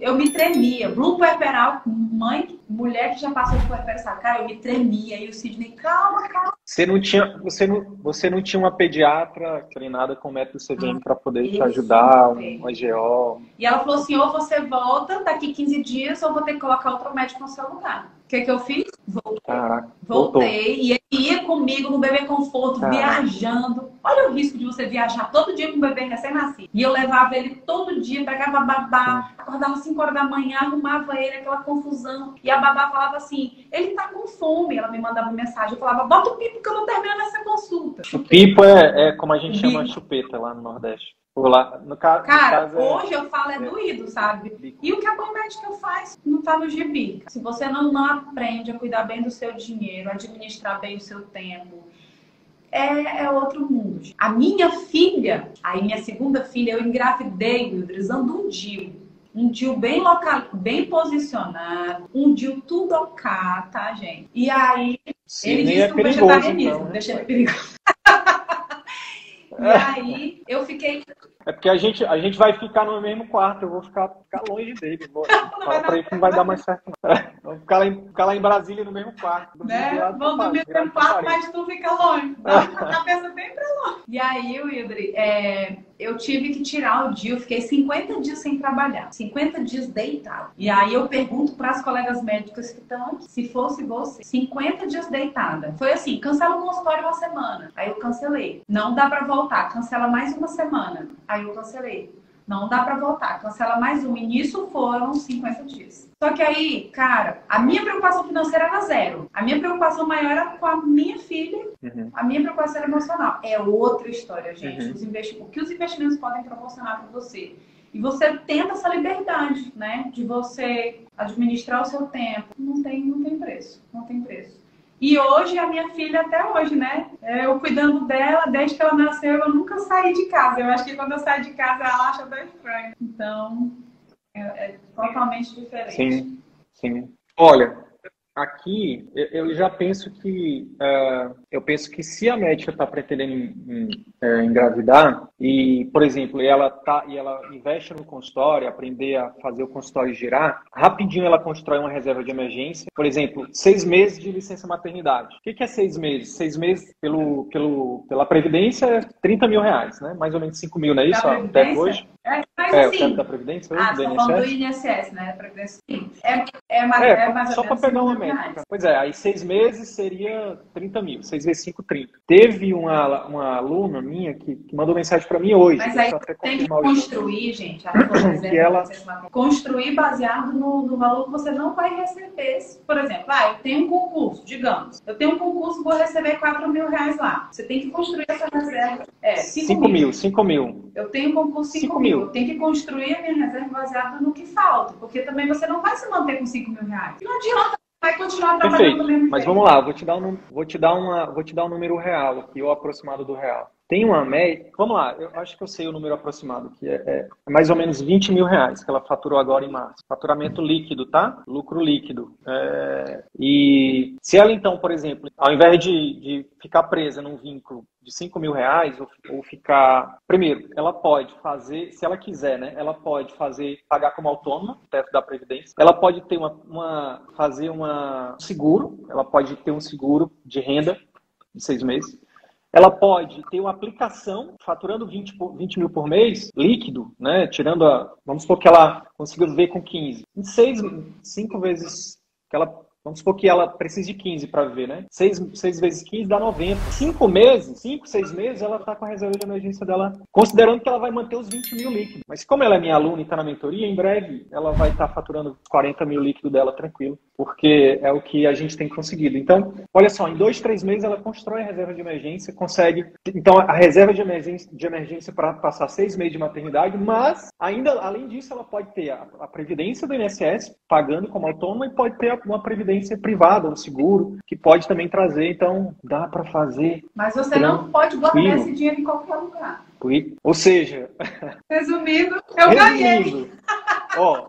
Eu me tremia. Blue puerperal, mãe, mulher que já passou de puerperal? Cara, eu me tremia. E o Sidney, calma, calma. Você não tinha, você não, você não tinha uma pediatra treinada com método CVM ah, para poder te ajudar, uma GO. E ela falou assim: ou você volta daqui 15 dias, ou vou ter que colocar outro médico no seu lugar. O que, que eu fiz? Voltei. Caraca, Voltei. E ele ia comigo no bebê conforto, Caraca. viajando. Olha o risco de você viajar todo dia com o bebê recém-nascido. E eu levava ele todo dia, pegava babá, acordava 5 horas da manhã, arrumava ele, aquela confusão. E a babá falava assim: ele tá com fome. Ela me mandava mensagem. Eu falava: bota o pipo que eu não termino essa consulta. O pipo é, é como a gente chama chupeta lá no Nordeste. Lá, no ca... Cara, no caso é hoje é... eu falo é, é doído, sabe? E o que a Boa Médica faz não tá no gibi. Se você não, não aprende a cuidar bem do seu dinheiro, administrar bem o seu tempo, é, é, outro mundo. A minha filha, aí minha segunda filha, eu engravidei, usando um DIU. Um DIU bem local, bem posicionado, um DIU tudo ok, tá, gente? E aí, Sim, ele disse é que o vegetarianismo então, né? deixa ele perigoso. e aí, eu fiquei é porque a gente, a gente vai ficar no mesmo quarto, eu vou ficar, ficar longe dele. Vou, fala pra ele que não vai dar mais certo. Vamos ficar lá, em, ficar lá em Brasília no mesmo quarto. Né? Vamos dormir no mesmo quarto, mas tu fica longe. a cabeça bem pra longe. E aí, Wildre, é, eu tive que tirar o dia, eu fiquei 50 dias sem trabalhar, 50 dias deitado. E aí eu pergunto para as colegas médicas que estão aqui, se fosse você, 50 dias deitada. Foi assim, cancela o consultório uma semana. Aí eu cancelei. Não dá para voltar, cancela mais uma semana. Aí eu cancelei. Não dá para voltar, cancela mais um. E nisso foram 50 dias. Só que aí, cara, a minha preocupação financeira era zero. A minha preocupação maior era com a minha filha. Uhum. A minha preocupação era emocional. É outra história, gente. Uhum. Os investi... O que os investimentos podem proporcionar para você? E você tenta essa liberdade, né? De você administrar o seu tempo. Não tem, não tem preço. Não tem preço. E hoje, a minha filha, até hoje, né? É, eu cuidando dela, desde que ela nasceu, eu nunca saí de casa. Eu acho que quando eu saio de casa, ela acha bem estranho. Então, é, é totalmente diferente. Sim, sim. Olha, aqui eu já penso que uh, eu penso que se a médica está pretendendo é, engravidar e por exemplo ela tá e ela investe no consultório aprender a fazer o consultório girar rapidinho ela constrói uma reserva de emergência. Por exemplo seis meses de licença maternidade. O que, que é seis meses? Seis meses pelo pelo pela previdência é 30 mil reais né? Mais ou menos 5 mil não é isso? Até hoje. É, mas é, assim, o da Previdência hoje, ah, do INSS? do INSS, né? Previdência, é, é, mais, é, é mais Só para pegar uma métrica. Pois é, aí seis meses seria 30 mil, seis vezes 5, 30. Teve uma, uma aluna minha que, que mandou mensagem para mim hoje. Mas aí tem que construir, gente, a que ela... construir baseado no, no valor que você não vai receber. Por exemplo, ah, eu tenho um concurso, digamos. Eu tenho um concurso, vou receber 4 mil reais lá. Você tem que construir essa reserva. É, 5 mil. 5 mil. Eu tenho um concurso 5 mil. Eu tenho que construir a minha reserva baseada no que falta. Porque também você não vai se manter com 5 mil reais. Não adianta vai continuar trabalhando Perfeito. do mesmo Mas vamos lá, vou te dar um, vou te dar uma, vou te dar um número real aqui, ou aproximado do real. Tem uma média, vamos lá, eu acho que eu sei o número aproximado, que é, é, mais ou menos 20 mil reais que ela faturou agora em março. Faturamento líquido, tá? Lucro líquido. É, e se ela então, por exemplo, ao invés de, de ficar presa num vínculo de 5 mil reais, ou, ou, ficar. Primeiro, ela pode fazer, se ela quiser, né? Ela pode fazer, pagar como autônoma, teto da Previdência. Ela pode ter uma, uma fazer uma seguro, ela pode ter um seguro de renda de seis meses ela pode ter uma aplicação faturando 20, 20 mil por mês, líquido, né? Tirando a. Vamos supor que ela consiga viver com 15. Em seis, cinco vezes que ela Vamos supor que ela precise de 15 para viver, né? 6, 6 vezes 15 dá 90. 5 meses, 5, 6 meses, ela está com a reserva de emergência dela, considerando que ela vai manter os 20 mil líquidos. Mas como ela é minha aluna e está na mentoria, em breve ela vai estar tá faturando 40 mil líquidos dela tranquilo, porque é o que a gente tem conseguido. Então, olha só, em dois, três meses ela constrói a reserva de emergência, consegue. Então, a reserva de emergência, de emergência para passar seis meses de maternidade, mas ainda, além disso, ela pode ter a, a previdência do INSS pagando como autônoma e pode ter uma previdência previdência privada, um seguro, que pode também trazer. Então, dá para fazer. Mas você não pode botar esse dinheiro em qualquer lugar. Ou seja. Resumindo, eu resumindo, ganhei. Ó,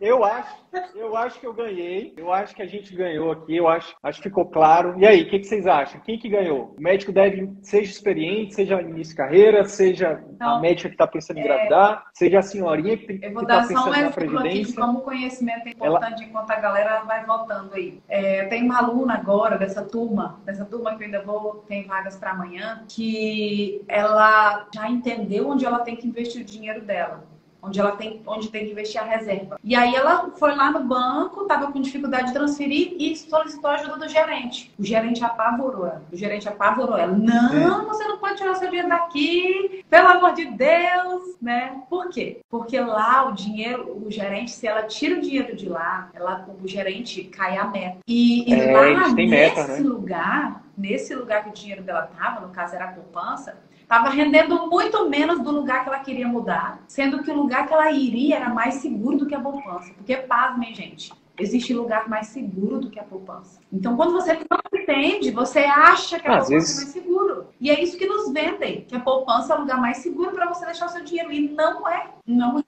eu acho, eu acho que eu ganhei. Eu acho que a gente ganhou aqui. Eu acho, acho que ficou claro. E aí, o que, que, vocês acham? Quem que ganhou? O médico deve, seja experiente, seja início de carreira, seja Não, a médica que está pensando em é... engravidar, seja a senhorinha que, está pensando na previdência. Eu vou dar só um exemplo aqui como conhecimento é importante Ela... enquanto a galera vai voltando aí. É, tem uma aluna agora dessa turma, dessa turma que eu ainda vou, tem vagas para amanhã, que ela já entendeu onde ela tem que investir o dinheiro dela onde ela tem, onde tem que investir a reserva. E aí ela foi lá no banco, estava com dificuldade de transferir e solicitou a ajuda do gerente. O gerente apavorou ela. O gerente apavorou ela. Não, você não pode tirar seu dinheiro daqui, pelo amor de Deus, né? Por quê? Porque lá o dinheiro, o gerente, se ela tira o dinheiro de lá, ela, o gerente cai a meta. E, e é, lá nesse meta, né? lugar, nesse lugar que o dinheiro dela estava, no caso era a poupança, estava rendendo muito menos do lugar que ela queria mudar, sendo que o lugar que ela iria era mais seguro do que a poupança. Porque, pasmem, gente, existe lugar mais seguro do que a poupança. Então, quando você não entende, você acha que a Às poupança vezes... é mais seguro. E é isso que nos vendem, que a poupança é o lugar mais seguro para você deixar o seu dinheiro. E não é. Não é.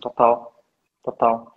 Total. Total.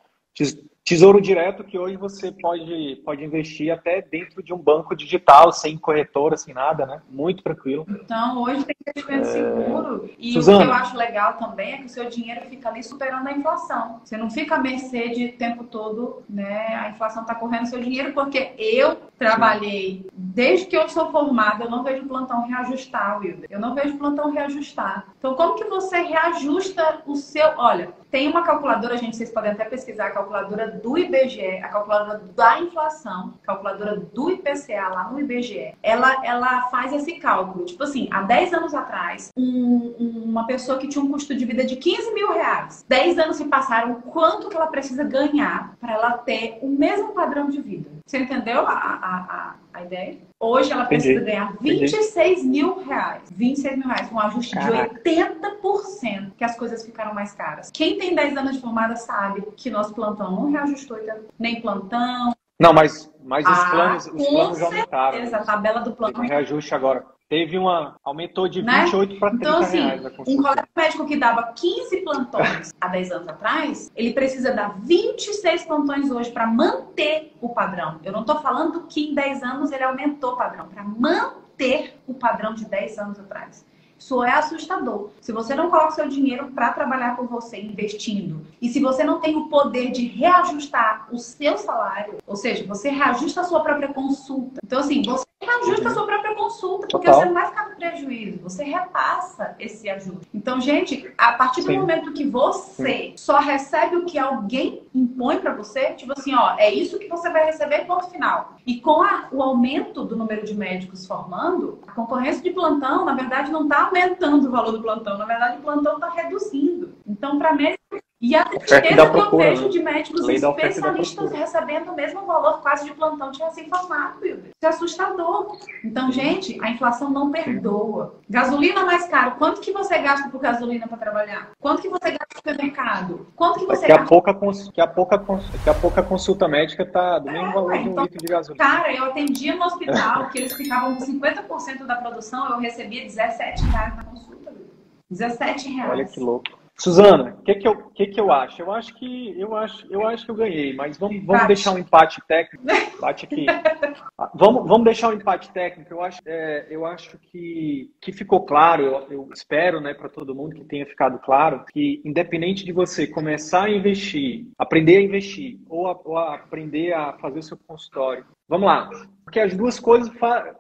Tesouro direto que hoje você pode, pode investir até dentro de um banco digital, sem corretora, sem nada, né? Muito tranquilo. Então, hoje tem investimento é... seguro. E Suzana. o que eu acho legal também é que o seu dinheiro fica ali superando a inflação. Você não fica à mercê de tempo todo, né? A inflação está correndo seu dinheiro, porque eu trabalhei, desde que eu sou formada, eu não vejo plantão reajustar, Wilder. Eu não vejo plantão reajustar. Então, como que você reajusta o seu... Olha, tem uma calculadora, gente, vocês podem até pesquisar a calculadora do IBGE, a calculadora da inflação, calculadora do IPCA lá no IBGE, ela, ela faz esse cálculo. Tipo assim, há 10 anos atrás, um, uma pessoa que tinha um custo de vida de 15 mil reais, 10 anos se passaram, quanto que ela precisa ganhar para ela ter o mesmo padrão de vida? Você entendeu a, a, a, a ideia? Hoje ela precisa Entendi. ganhar 26 Entendi. mil reais. 26 mil reais, um ajuste Caraca. de 80%, que as coisas ficaram mais caras. Quem tem 10 anos de formada sabe que nosso plantão não reajustou, nem plantão. Não, mas, mas os ah, planos, os planos já aumentaram. A tabela do plano. Tem um reajuste agora. Teve uma. Aumentou de 28 né? para 30 então, assim, reais a Um colega médico que dava 15 plantões há 10 anos atrás, ele precisa dar 26 plantões hoje para manter o padrão. Eu não estou falando que em 10 anos ele aumentou o padrão, para manter o padrão de 10 anos atrás. Isso é assustador. Se você não coloca seu dinheiro para trabalhar por você investindo, e se você não tem o poder de reajustar o seu salário, ou seja, você reajusta a sua própria consulta. Então, assim, você reajusta a sua própria consulta, porque Total. você não vai ficar no prejuízo, você repassa esse ajuste. Então, gente, a partir do Sim. momento que você Sim. só recebe o que alguém impõe para você, tipo assim, ó, é isso que você vai receber, ponto final. E com a, o aumento do número de médicos formando, a concorrência de plantão, na verdade, não está aumentando o valor do plantão, na verdade, o plantão está reduzindo. Então, para médicos e a tristeza que eu vejo né? de médicos especialistas recebendo o mesmo valor quase de plantão de recém-formado, Isso é assustador. Então, gente, a inflação não perdoa. Gasolina mais caro. Quanto que você gasta por gasolina para trabalhar? Quanto que você gasta no supermercado? Quanto que você que gasta? A pouca, que, a pouca, que a pouca consulta médica tá do mesmo é, valor então, de um litro de gasolina. Cara, eu atendia no hospital que eles ficavam com 50% da produção, eu recebia 17 reais na consulta. 17 reais. Olha que louco. Suzana, o que, que, eu, que, que eu acho? Eu acho que eu acho, eu acho que eu ganhei, mas vamos, vamos deixar um empate técnico. Empate aqui. vamos, vamos deixar um empate técnico. Eu acho, é, eu acho que, que ficou claro, eu, eu espero né, para todo mundo que tenha ficado claro, que independente de você começar a investir, aprender a investir, ou, a, ou a aprender a fazer o seu consultório, vamos lá. Porque as duas coisas,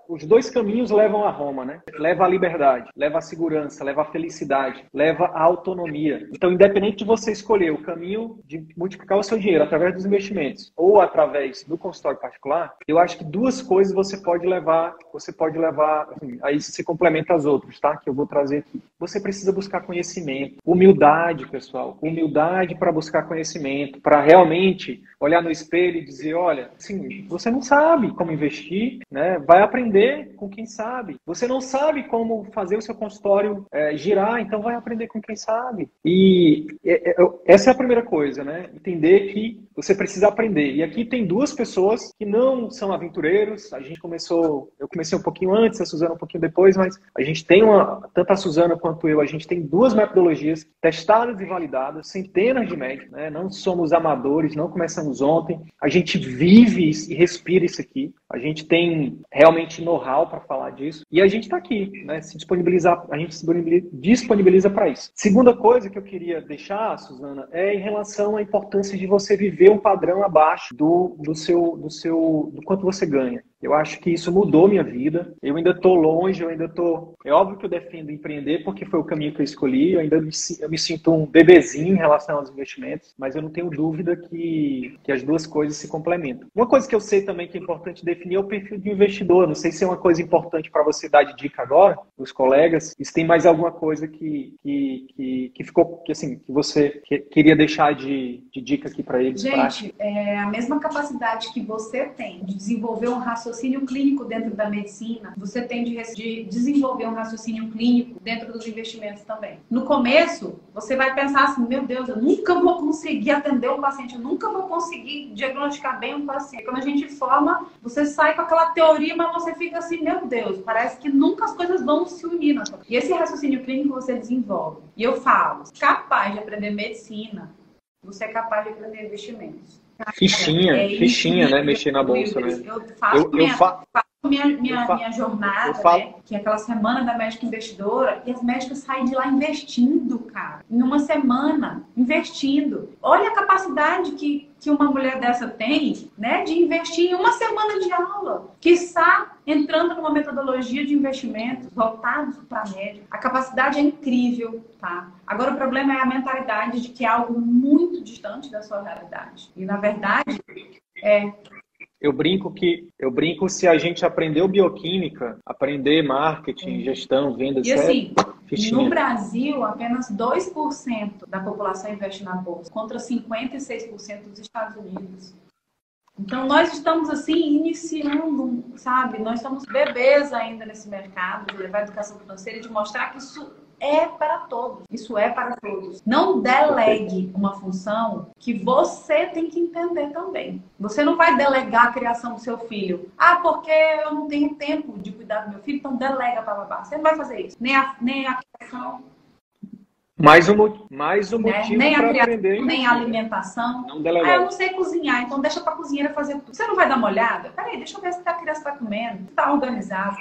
os dois caminhos levam a Roma, né? Leva à liberdade, leva à segurança, leva à felicidade, leva à autonomia. Então, independente de você escolher o caminho de multiplicar o seu dinheiro através dos investimentos ou através do consultório particular, eu acho que duas coisas você pode levar, você pode levar, assim, aí se complementa as outras, tá? Que eu vou trazer aqui. Você precisa buscar conhecimento, humildade, pessoal, humildade para buscar conhecimento, para realmente olhar no espelho e dizer, olha, assim, você não sabe como investir investir, né? Vai aprender com quem sabe. Você não sabe como fazer o seu consultório é, girar, então vai aprender com quem sabe. E é, é, essa é a primeira coisa, né? Entender que você precisa aprender. E aqui tem duas pessoas que não são aventureiros. A gente começou, eu comecei um pouquinho antes, a Suzana um pouquinho depois, mas a gente tem uma, tanto a Suzana quanto eu, a gente tem duas metodologias testadas e validadas, centenas de médicos, né? Não somos amadores, não começamos ontem. A gente vive e respira isso aqui. A gente tem realmente know-how para falar disso e a gente está aqui, né? Se disponibilizar, a gente se disponibiliza para isso. Segunda coisa que eu queria deixar, Suzana, é em relação à importância de você viver um padrão abaixo do, do seu, do seu, do quanto você ganha. Eu acho que isso mudou minha vida. Eu ainda estou longe, eu ainda estou. É óbvio que eu defendo empreender porque foi o caminho que eu escolhi. Eu ainda me, eu me sinto um bebezinho em relação aos investimentos, mas eu não tenho dúvida que, que as duas coisas se complementam. Uma coisa que eu sei também que é importante definir é o perfil de investidor. Não sei se é uma coisa importante para você dar de dica agora, os colegas. Se tem mais alguma coisa que, que, que, que ficou, que assim, que você que, queria deixar de, de dica aqui para eles. Gente, é a mesma capacidade que você tem de desenvolver um raciocínio raciocínio clínico dentro da medicina, você tem de, de desenvolver um raciocínio clínico dentro dos investimentos também. No começo, você vai pensar assim: meu Deus, eu nunca vou conseguir atender um paciente, eu nunca vou conseguir diagnosticar bem um paciente. Quando a gente forma, você sai com aquela teoria, mas você fica assim: meu Deus, parece que nunca as coisas vão se unir. E esse raciocínio clínico você desenvolve. E eu falo: capaz de aprender medicina, você é capaz de aprender investimentos. Fichinha, é fichinha, né? Mexer na bolsa, né? Eu faço, eu, eu fa... minha, minha, minha jornada, né? Que é aquela semana da médica investidora, e as médicas saem de lá investindo, cara. Em uma semana, investindo. Olha a capacidade que, que uma mulher dessa tem, né? De investir em uma semana de aula. Que está entrando numa metodologia de investimentos voltados para a média. A capacidade é incrível, tá? Agora o problema é a mentalidade de que é algo muito distante da sua realidade. E na verdade, é eu brinco que eu brinco se a gente aprendeu bioquímica, aprender marketing, gestão, vendas, e assim, fichinha. no Brasil, apenas 2% da população investe na bolsa, contra 56% dos Estados Unidos. Então, nós estamos, assim, iniciando, sabe? Nós somos bebês ainda nesse mercado de levar educação financeira e de mostrar que isso é para todos. Isso é para todos. Não delegue uma função que você tem que entender também. Você não vai delegar a criação do seu filho. Ah, porque eu não tenho tempo de cuidar do meu filho, então delega para babá. Você não vai fazer isso. Nem a, nem a criação, mais um, mais um né? motivo para aprender. Nem a alimentação. Não delegar. Ah, eu não sei cozinhar, então deixa para a cozinheira fazer tudo. Você não vai dar uma olhada? Peraí, deixa eu ver se a criança está comendo, se está organizado.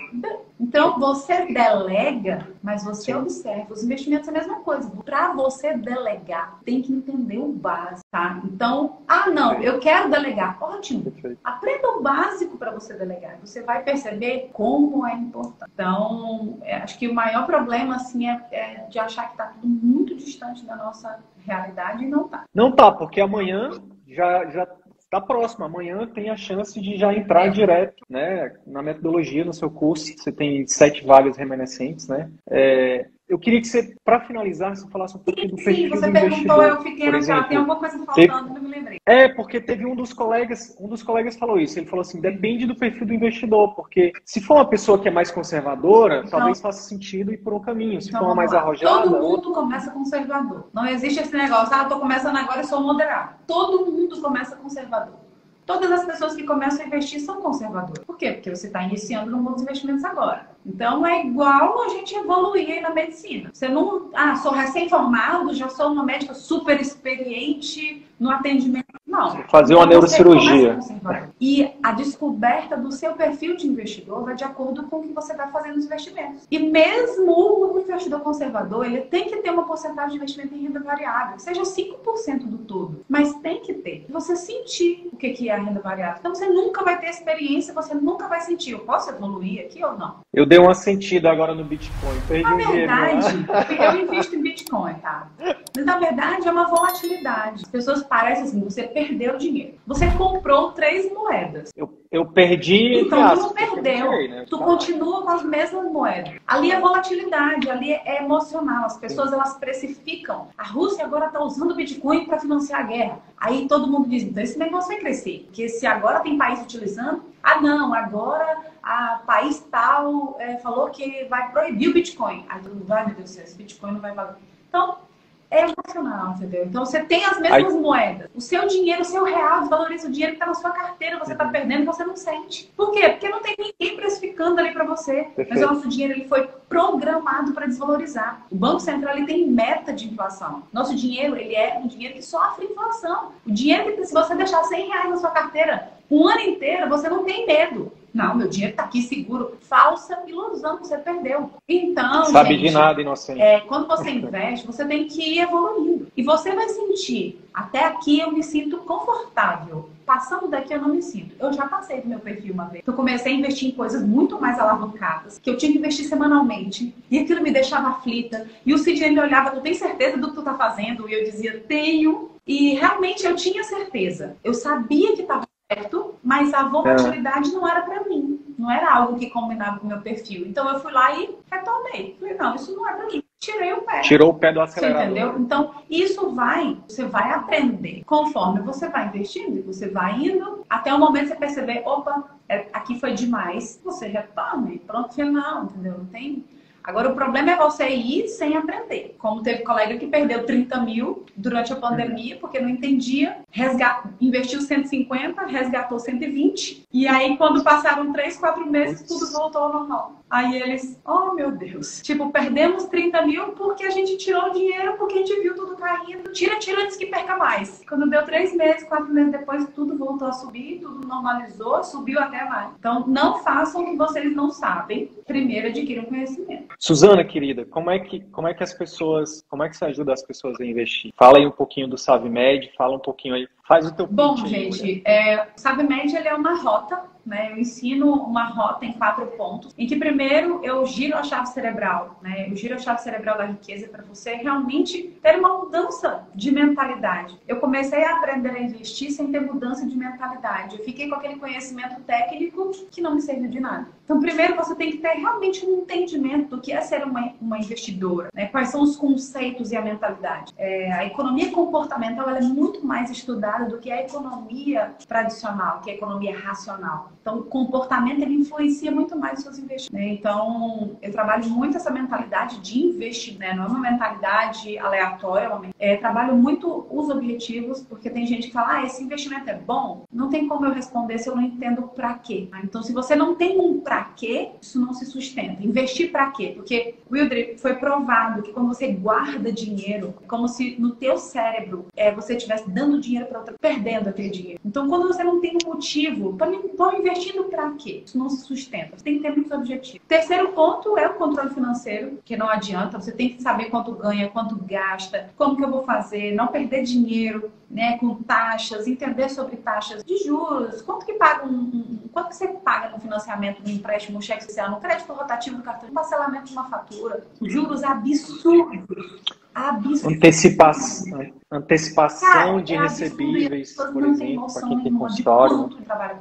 Então, você delega, mas você observa. Os investimentos é a mesma coisa. Para você delegar, tem que entender o básico, tá? Então, ah, não, eu quero delegar. Ótimo. Aprenda o básico para você delegar. Você vai perceber como é importante. Então, é, acho que o maior problema, assim, é, é de achar que está tudo muito distante da nossa realidade e não tá. Não tá, porque amanhã já já está próximo. Amanhã tem a chance de já entrar direto, né, na metodologia no seu curso. Você tem sete vagas remanescentes, né? É, eu queria que você, para finalizar, você falasse um pouquinho do perfil Sim, você do perguntou, eu fiquei naquela, tem alguma coisa faltando, não me lembrei. É, porque teve um dos colegas, um dos colegas falou isso, ele falou assim, depende do perfil do investidor, porque se for uma pessoa que é mais conservadora, então, talvez faça sentido ir por um caminho, se então, for uma mais arrojada... Todo mundo começa conservador, não existe esse negócio, ah, tô começando agora e sou moderado. Todo mundo começa conservador. Todas as pessoas que começam a investir são conservadoras. Por quê? Porque você está iniciando no mundo dos investimentos agora. Então é igual a gente evoluir aí na medicina. Você não, ah, sou recém-formado, já sou uma médica super experiente no atendimento. Não. Fazer uma então, neurocirurgia. E a descoberta do seu perfil de investidor vai de acordo com o que você vai fazer nos investimentos. E mesmo o investidor conservador, ele tem que ter uma porcentagem de investimento em renda variável, seja 5% do todo. Mas tem que ter. Você sentir o que é a renda variável. Então você nunca vai ter experiência, você nunca vai sentir. Eu posso evoluir aqui ou não? Eu dei uma sentida agora no Bitcoin. Perdi na verdade, dinheiro, eu invisto em Bitcoin, tá? Mas na verdade é uma volatilidade. As pessoas parecem assim, você perdeu dinheiro. Você comprou três moedas. Eu, eu perdi. Então tu não perdeu. né? Tu continua com as mesmas moedas. Ali é volatilidade, ali é emocional. As pessoas elas precificam. A Rússia agora está usando o Bitcoin para financiar a guerra. Aí todo mundo diz, então esse negócio vai crescer. Porque se agora tem país utilizando, ah não, agora a país tal é, falou que vai proibir o Bitcoin. Aí todo mundo vai, meu Deus do céu, esse Bitcoin não vai valer. Então, é emocional, entendeu? Então você tem as mesmas Aí... moedas. O seu dinheiro, o seu real, valoriza o dinheiro que está na sua carteira, você está uhum. perdendo e você não sente. Por quê? Porque não tem ninguém precificando ali para você. Perfeito. Mas o nosso dinheiro ele foi programado para desvalorizar. O Banco Central ele tem meta de inflação. Nosso dinheiro ele é um dinheiro que sofre inflação. O dinheiro que se você deixar 100 reais na sua carteira um ano inteiro, você não tem medo. Não, meu dinheiro está aqui seguro. Falsa ilusão, você perdeu. Então. Sabe gente, de nada, inocente. É, quando você investe, você tem que ir evoluindo. E você vai sentir, até aqui eu me sinto confortável. Passando daqui eu não me sinto. Eu já passei do meu perfil uma vez. Eu comecei a investir em coisas muito mais alavancadas, que eu tinha que investir semanalmente. E aquilo me deixava aflita. E o Sidney me olhava, tu tem certeza do que tu tá fazendo? E eu dizia, tenho. E realmente eu tinha certeza. Eu sabia que estava certo, mas a volatilidade é. não era para mim. Não era algo que combinava com o meu perfil. Então eu fui lá e retornei. Falei, não, isso não é para mim. Tirei o pé. Tirou o pé do acelerador. Você entendeu? Então, isso vai, você vai aprender. Conforme você vai investindo, você vai indo, até o momento você perceber, opa, é, aqui foi demais, você retorna e pronto, final, entendeu? Não tem Agora, o problema é você ir sem aprender. Como teve colega que perdeu 30 mil durante a pandemia, porque não entendia, resgat... investiu 150, resgatou 120, e aí, quando passaram 3, 4 meses, tudo voltou ao normal. Aí eles, oh meu Deus, tipo, perdemos 30 mil porque a gente tirou o dinheiro, porque a gente viu tudo caindo. Tira, tira antes que perca mais. Quando deu três meses, quatro meses depois, tudo voltou a subir, tudo normalizou, subiu até mais. Então, não façam o que vocês não sabem. Primeiro adquiram conhecimento. Suzana, querida, como é que, como é que as pessoas, como é que você ajuda as pessoas a investir? Fala aí um pouquinho do SaveMed, fala um pouquinho aí, faz o teu Bom, gente, é, o SaveMed ele é uma rota né? Eu ensino uma rota em quatro pontos, em que primeiro eu giro a chave cerebral, né? Eu giro a chave cerebral da riqueza para você realmente ter uma mudança de mentalidade. Eu comecei a aprender a investir sem ter mudança de mentalidade. Eu fiquei com aquele conhecimento técnico que não me serviu de nada. Então, primeiro você tem que ter realmente um entendimento do que é ser uma, uma investidora, né? Quais são os conceitos e a mentalidade. É, a economia comportamental é muito mais estudada do que a economia tradicional, que é a economia racional. Então, o comportamento ele influencia muito mais os seus investimentos. Né? Então, eu trabalho muito essa mentalidade de investir, né? Não é uma mentalidade aleatória, é, trabalho muito os objetivos, porque tem gente que fala, ah, esse investimento é bom. Não tem como eu responder se eu não entendo para quê. Então, se você não tem um para quê, isso não se sustenta. Investir para quê? Porque, Wildre, foi provado que quando você guarda dinheiro, é como se no teu cérebro é, você estivesse dando dinheiro para perdendo aquele dinheiro. Então, quando você não tem um motivo, investir investindo para quê? Isso não se sustenta. Você tem que ter muitos objetivos. Terceiro ponto é o controle financeiro, que não adianta. Você tem que saber quanto ganha, quanto gasta, como que eu vou fazer, não perder dinheiro, né, com taxas, entender sobre taxas de juros, quanto que paga um, um quanto que você paga no financiamento do empréstimo, um cheque social, no crédito rotativo do cartão, no parcelamento de uma fatura, juros absurdos absurdo. Antecipação, antecipação Cara, de recebíveis, por exemplo, para quem tem consultório.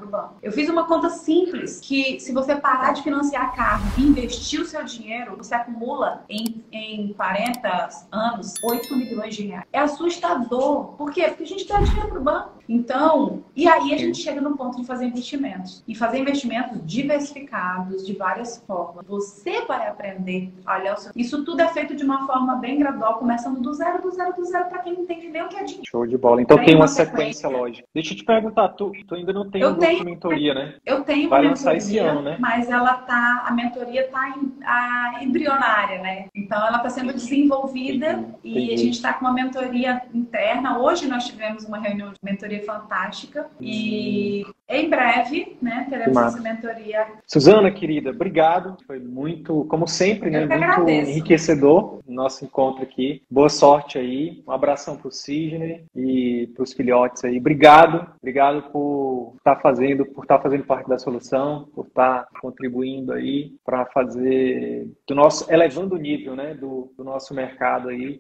banco. Eu fiz uma conta simples que se você parar de financiar carro e investir o seu dinheiro, você acumula em, em 40 anos 8 milhões de reais. É assustador. Por quê? Porque a gente dá dinheiro para o banco. Então, e aí a gente chega no ponto de fazer investimentos. E fazer investimentos diversificados, de várias formas. Você vai aprender a olhar o seu... Isso tudo é feito de uma forma bem gradual, começando do zero, do zero, do zero, para quem não entende nem o que é dinheiro. Show de bola. Então tem, tem uma, sequência, sequência lógica. Deixa eu te perguntar, tu, tu ainda não tem eu tenho, mentoria, né? Eu tenho Vai uma mentoria, esse ano, né? mas ela tá, a mentoria tá em, a, embrionária, né? Então ela está sendo desenvolvida e a gente está com uma mentoria interna. Hoje nós tivemos uma reunião de mentoria fantástica e em breve, né, teremos essa mentoria. Suzana, querida, obrigado. Foi muito, como sempre, né, muito agradeço. enriquecedor o nosso encontro aqui. Boa sorte aí. Um abração para o Sidney e para os filhotes aí. Obrigado, obrigado por estar tá fazendo, por estar tá fazendo parte da solução, por estar tá contribuindo aí para fazer do nosso, elevando o nível, né, do, do nosso mercado aí,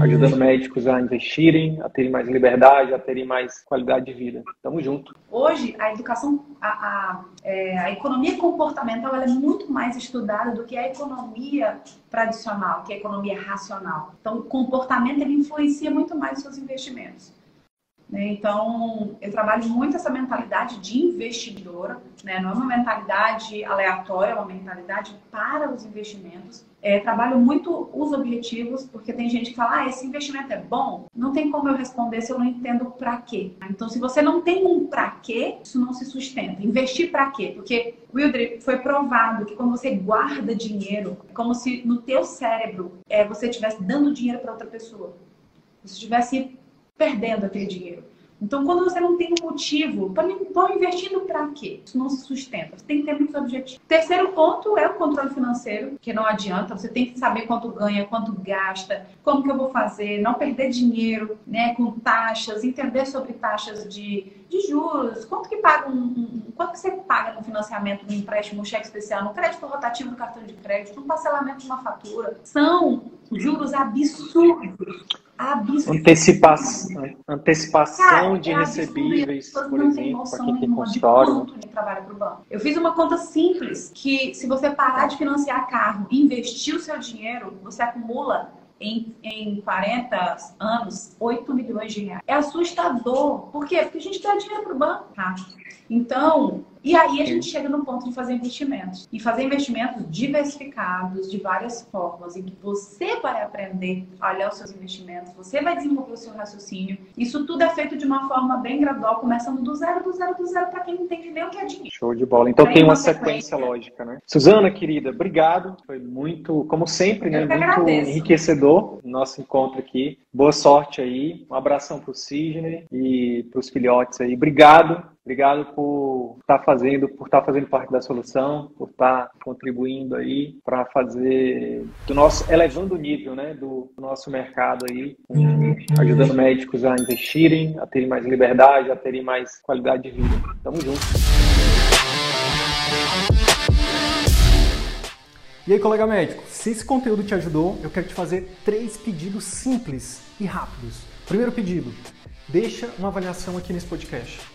ajudando médicos a investirem, a terem mais liberdade, a terem mais qualidade de vida. Tamo junto. Hoje, a educação, a, a, é, a economia comportamental é muito mais estudada do que a economia tradicional, que é a economia racional. Então, o comportamento ele influencia muito mais os seus investimentos. Né? Então, eu trabalho muito essa mentalidade de investidora, né? não é uma mentalidade aleatória, é uma mentalidade para os investimentos. É, trabalho muito os objetivos, porque tem gente que fala, ah, esse investimento é bom. Não tem como eu responder se eu não entendo para quê. Então, se você não tem um para quê, isso não se sustenta. Investir para quê? Porque, Wildre, foi provado que quando você guarda dinheiro, é como se no teu cérebro é, você estivesse dando dinheiro para outra pessoa. Se estivesse perdendo aquele dinheiro. Então, quando você não tem um motivo, estou investindo para quê? Isso não se sustenta. Você tem que ter muitos objetivos. Terceiro ponto é o controle financeiro, que não adianta. Você tem que saber quanto ganha, quanto gasta, como que eu vou fazer, não perder dinheiro né, com taxas, entender sobre taxas de, de juros, quanto que paga um, um, quanto que você paga no financiamento, no empréstimo, no cheque especial, no crédito rotativo do cartão de crédito, no parcelamento de uma fatura. São juros absurdos absurdo. Antecipação, antecipação Cara, de é recebíveis, por exemplo, para quem tem consultório. De trabalho pro banco. Eu fiz uma conta simples que se você parar de financiar carro e investir o seu dinheiro, você acumula em, em 40 anos 8 milhões de reais. É assustador. Por quê? Porque a gente dá dinheiro pro banco, tá? Então, E aí a gente chega no ponto de fazer investimentos. E fazer investimentos diversificados, de várias formas, em que você vai aprender a olhar os seus investimentos, você vai desenvolver o seu raciocínio. Isso tudo é feito de uma forma bem gradual, começando do zero, do zero, do zero, para quem não entende nem o que é dinheiro. Show de bola. Então tem, tem uma, uma sequência, sequência lógica, né? Suzana, querida, obrigado. Foi muito, como sempre, né? Muito agradeço. enriquecedor o nosso encontro aqui. Boa sorte aí. Um abração pro Sidney e pros filhotes aí. Obrigado Obrigado por estar tá fazendo, por estar tá fazendo parte da solução, por estar tá contribuindo aí para fazer do nosso elevando o nível, né, do, do nosso mercado aí, ajudando médicos a investirem, a terem mais liberdade, a terem mais qualidade de vida. Tamo junto. E aí, colega médico, se esse conteúdo te ajudou, eu quero te fazer três pedidos simples e rápidos. Primeiro pedido, deixa uma avaliação aqui nesse podcast.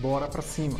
Bora pra cima!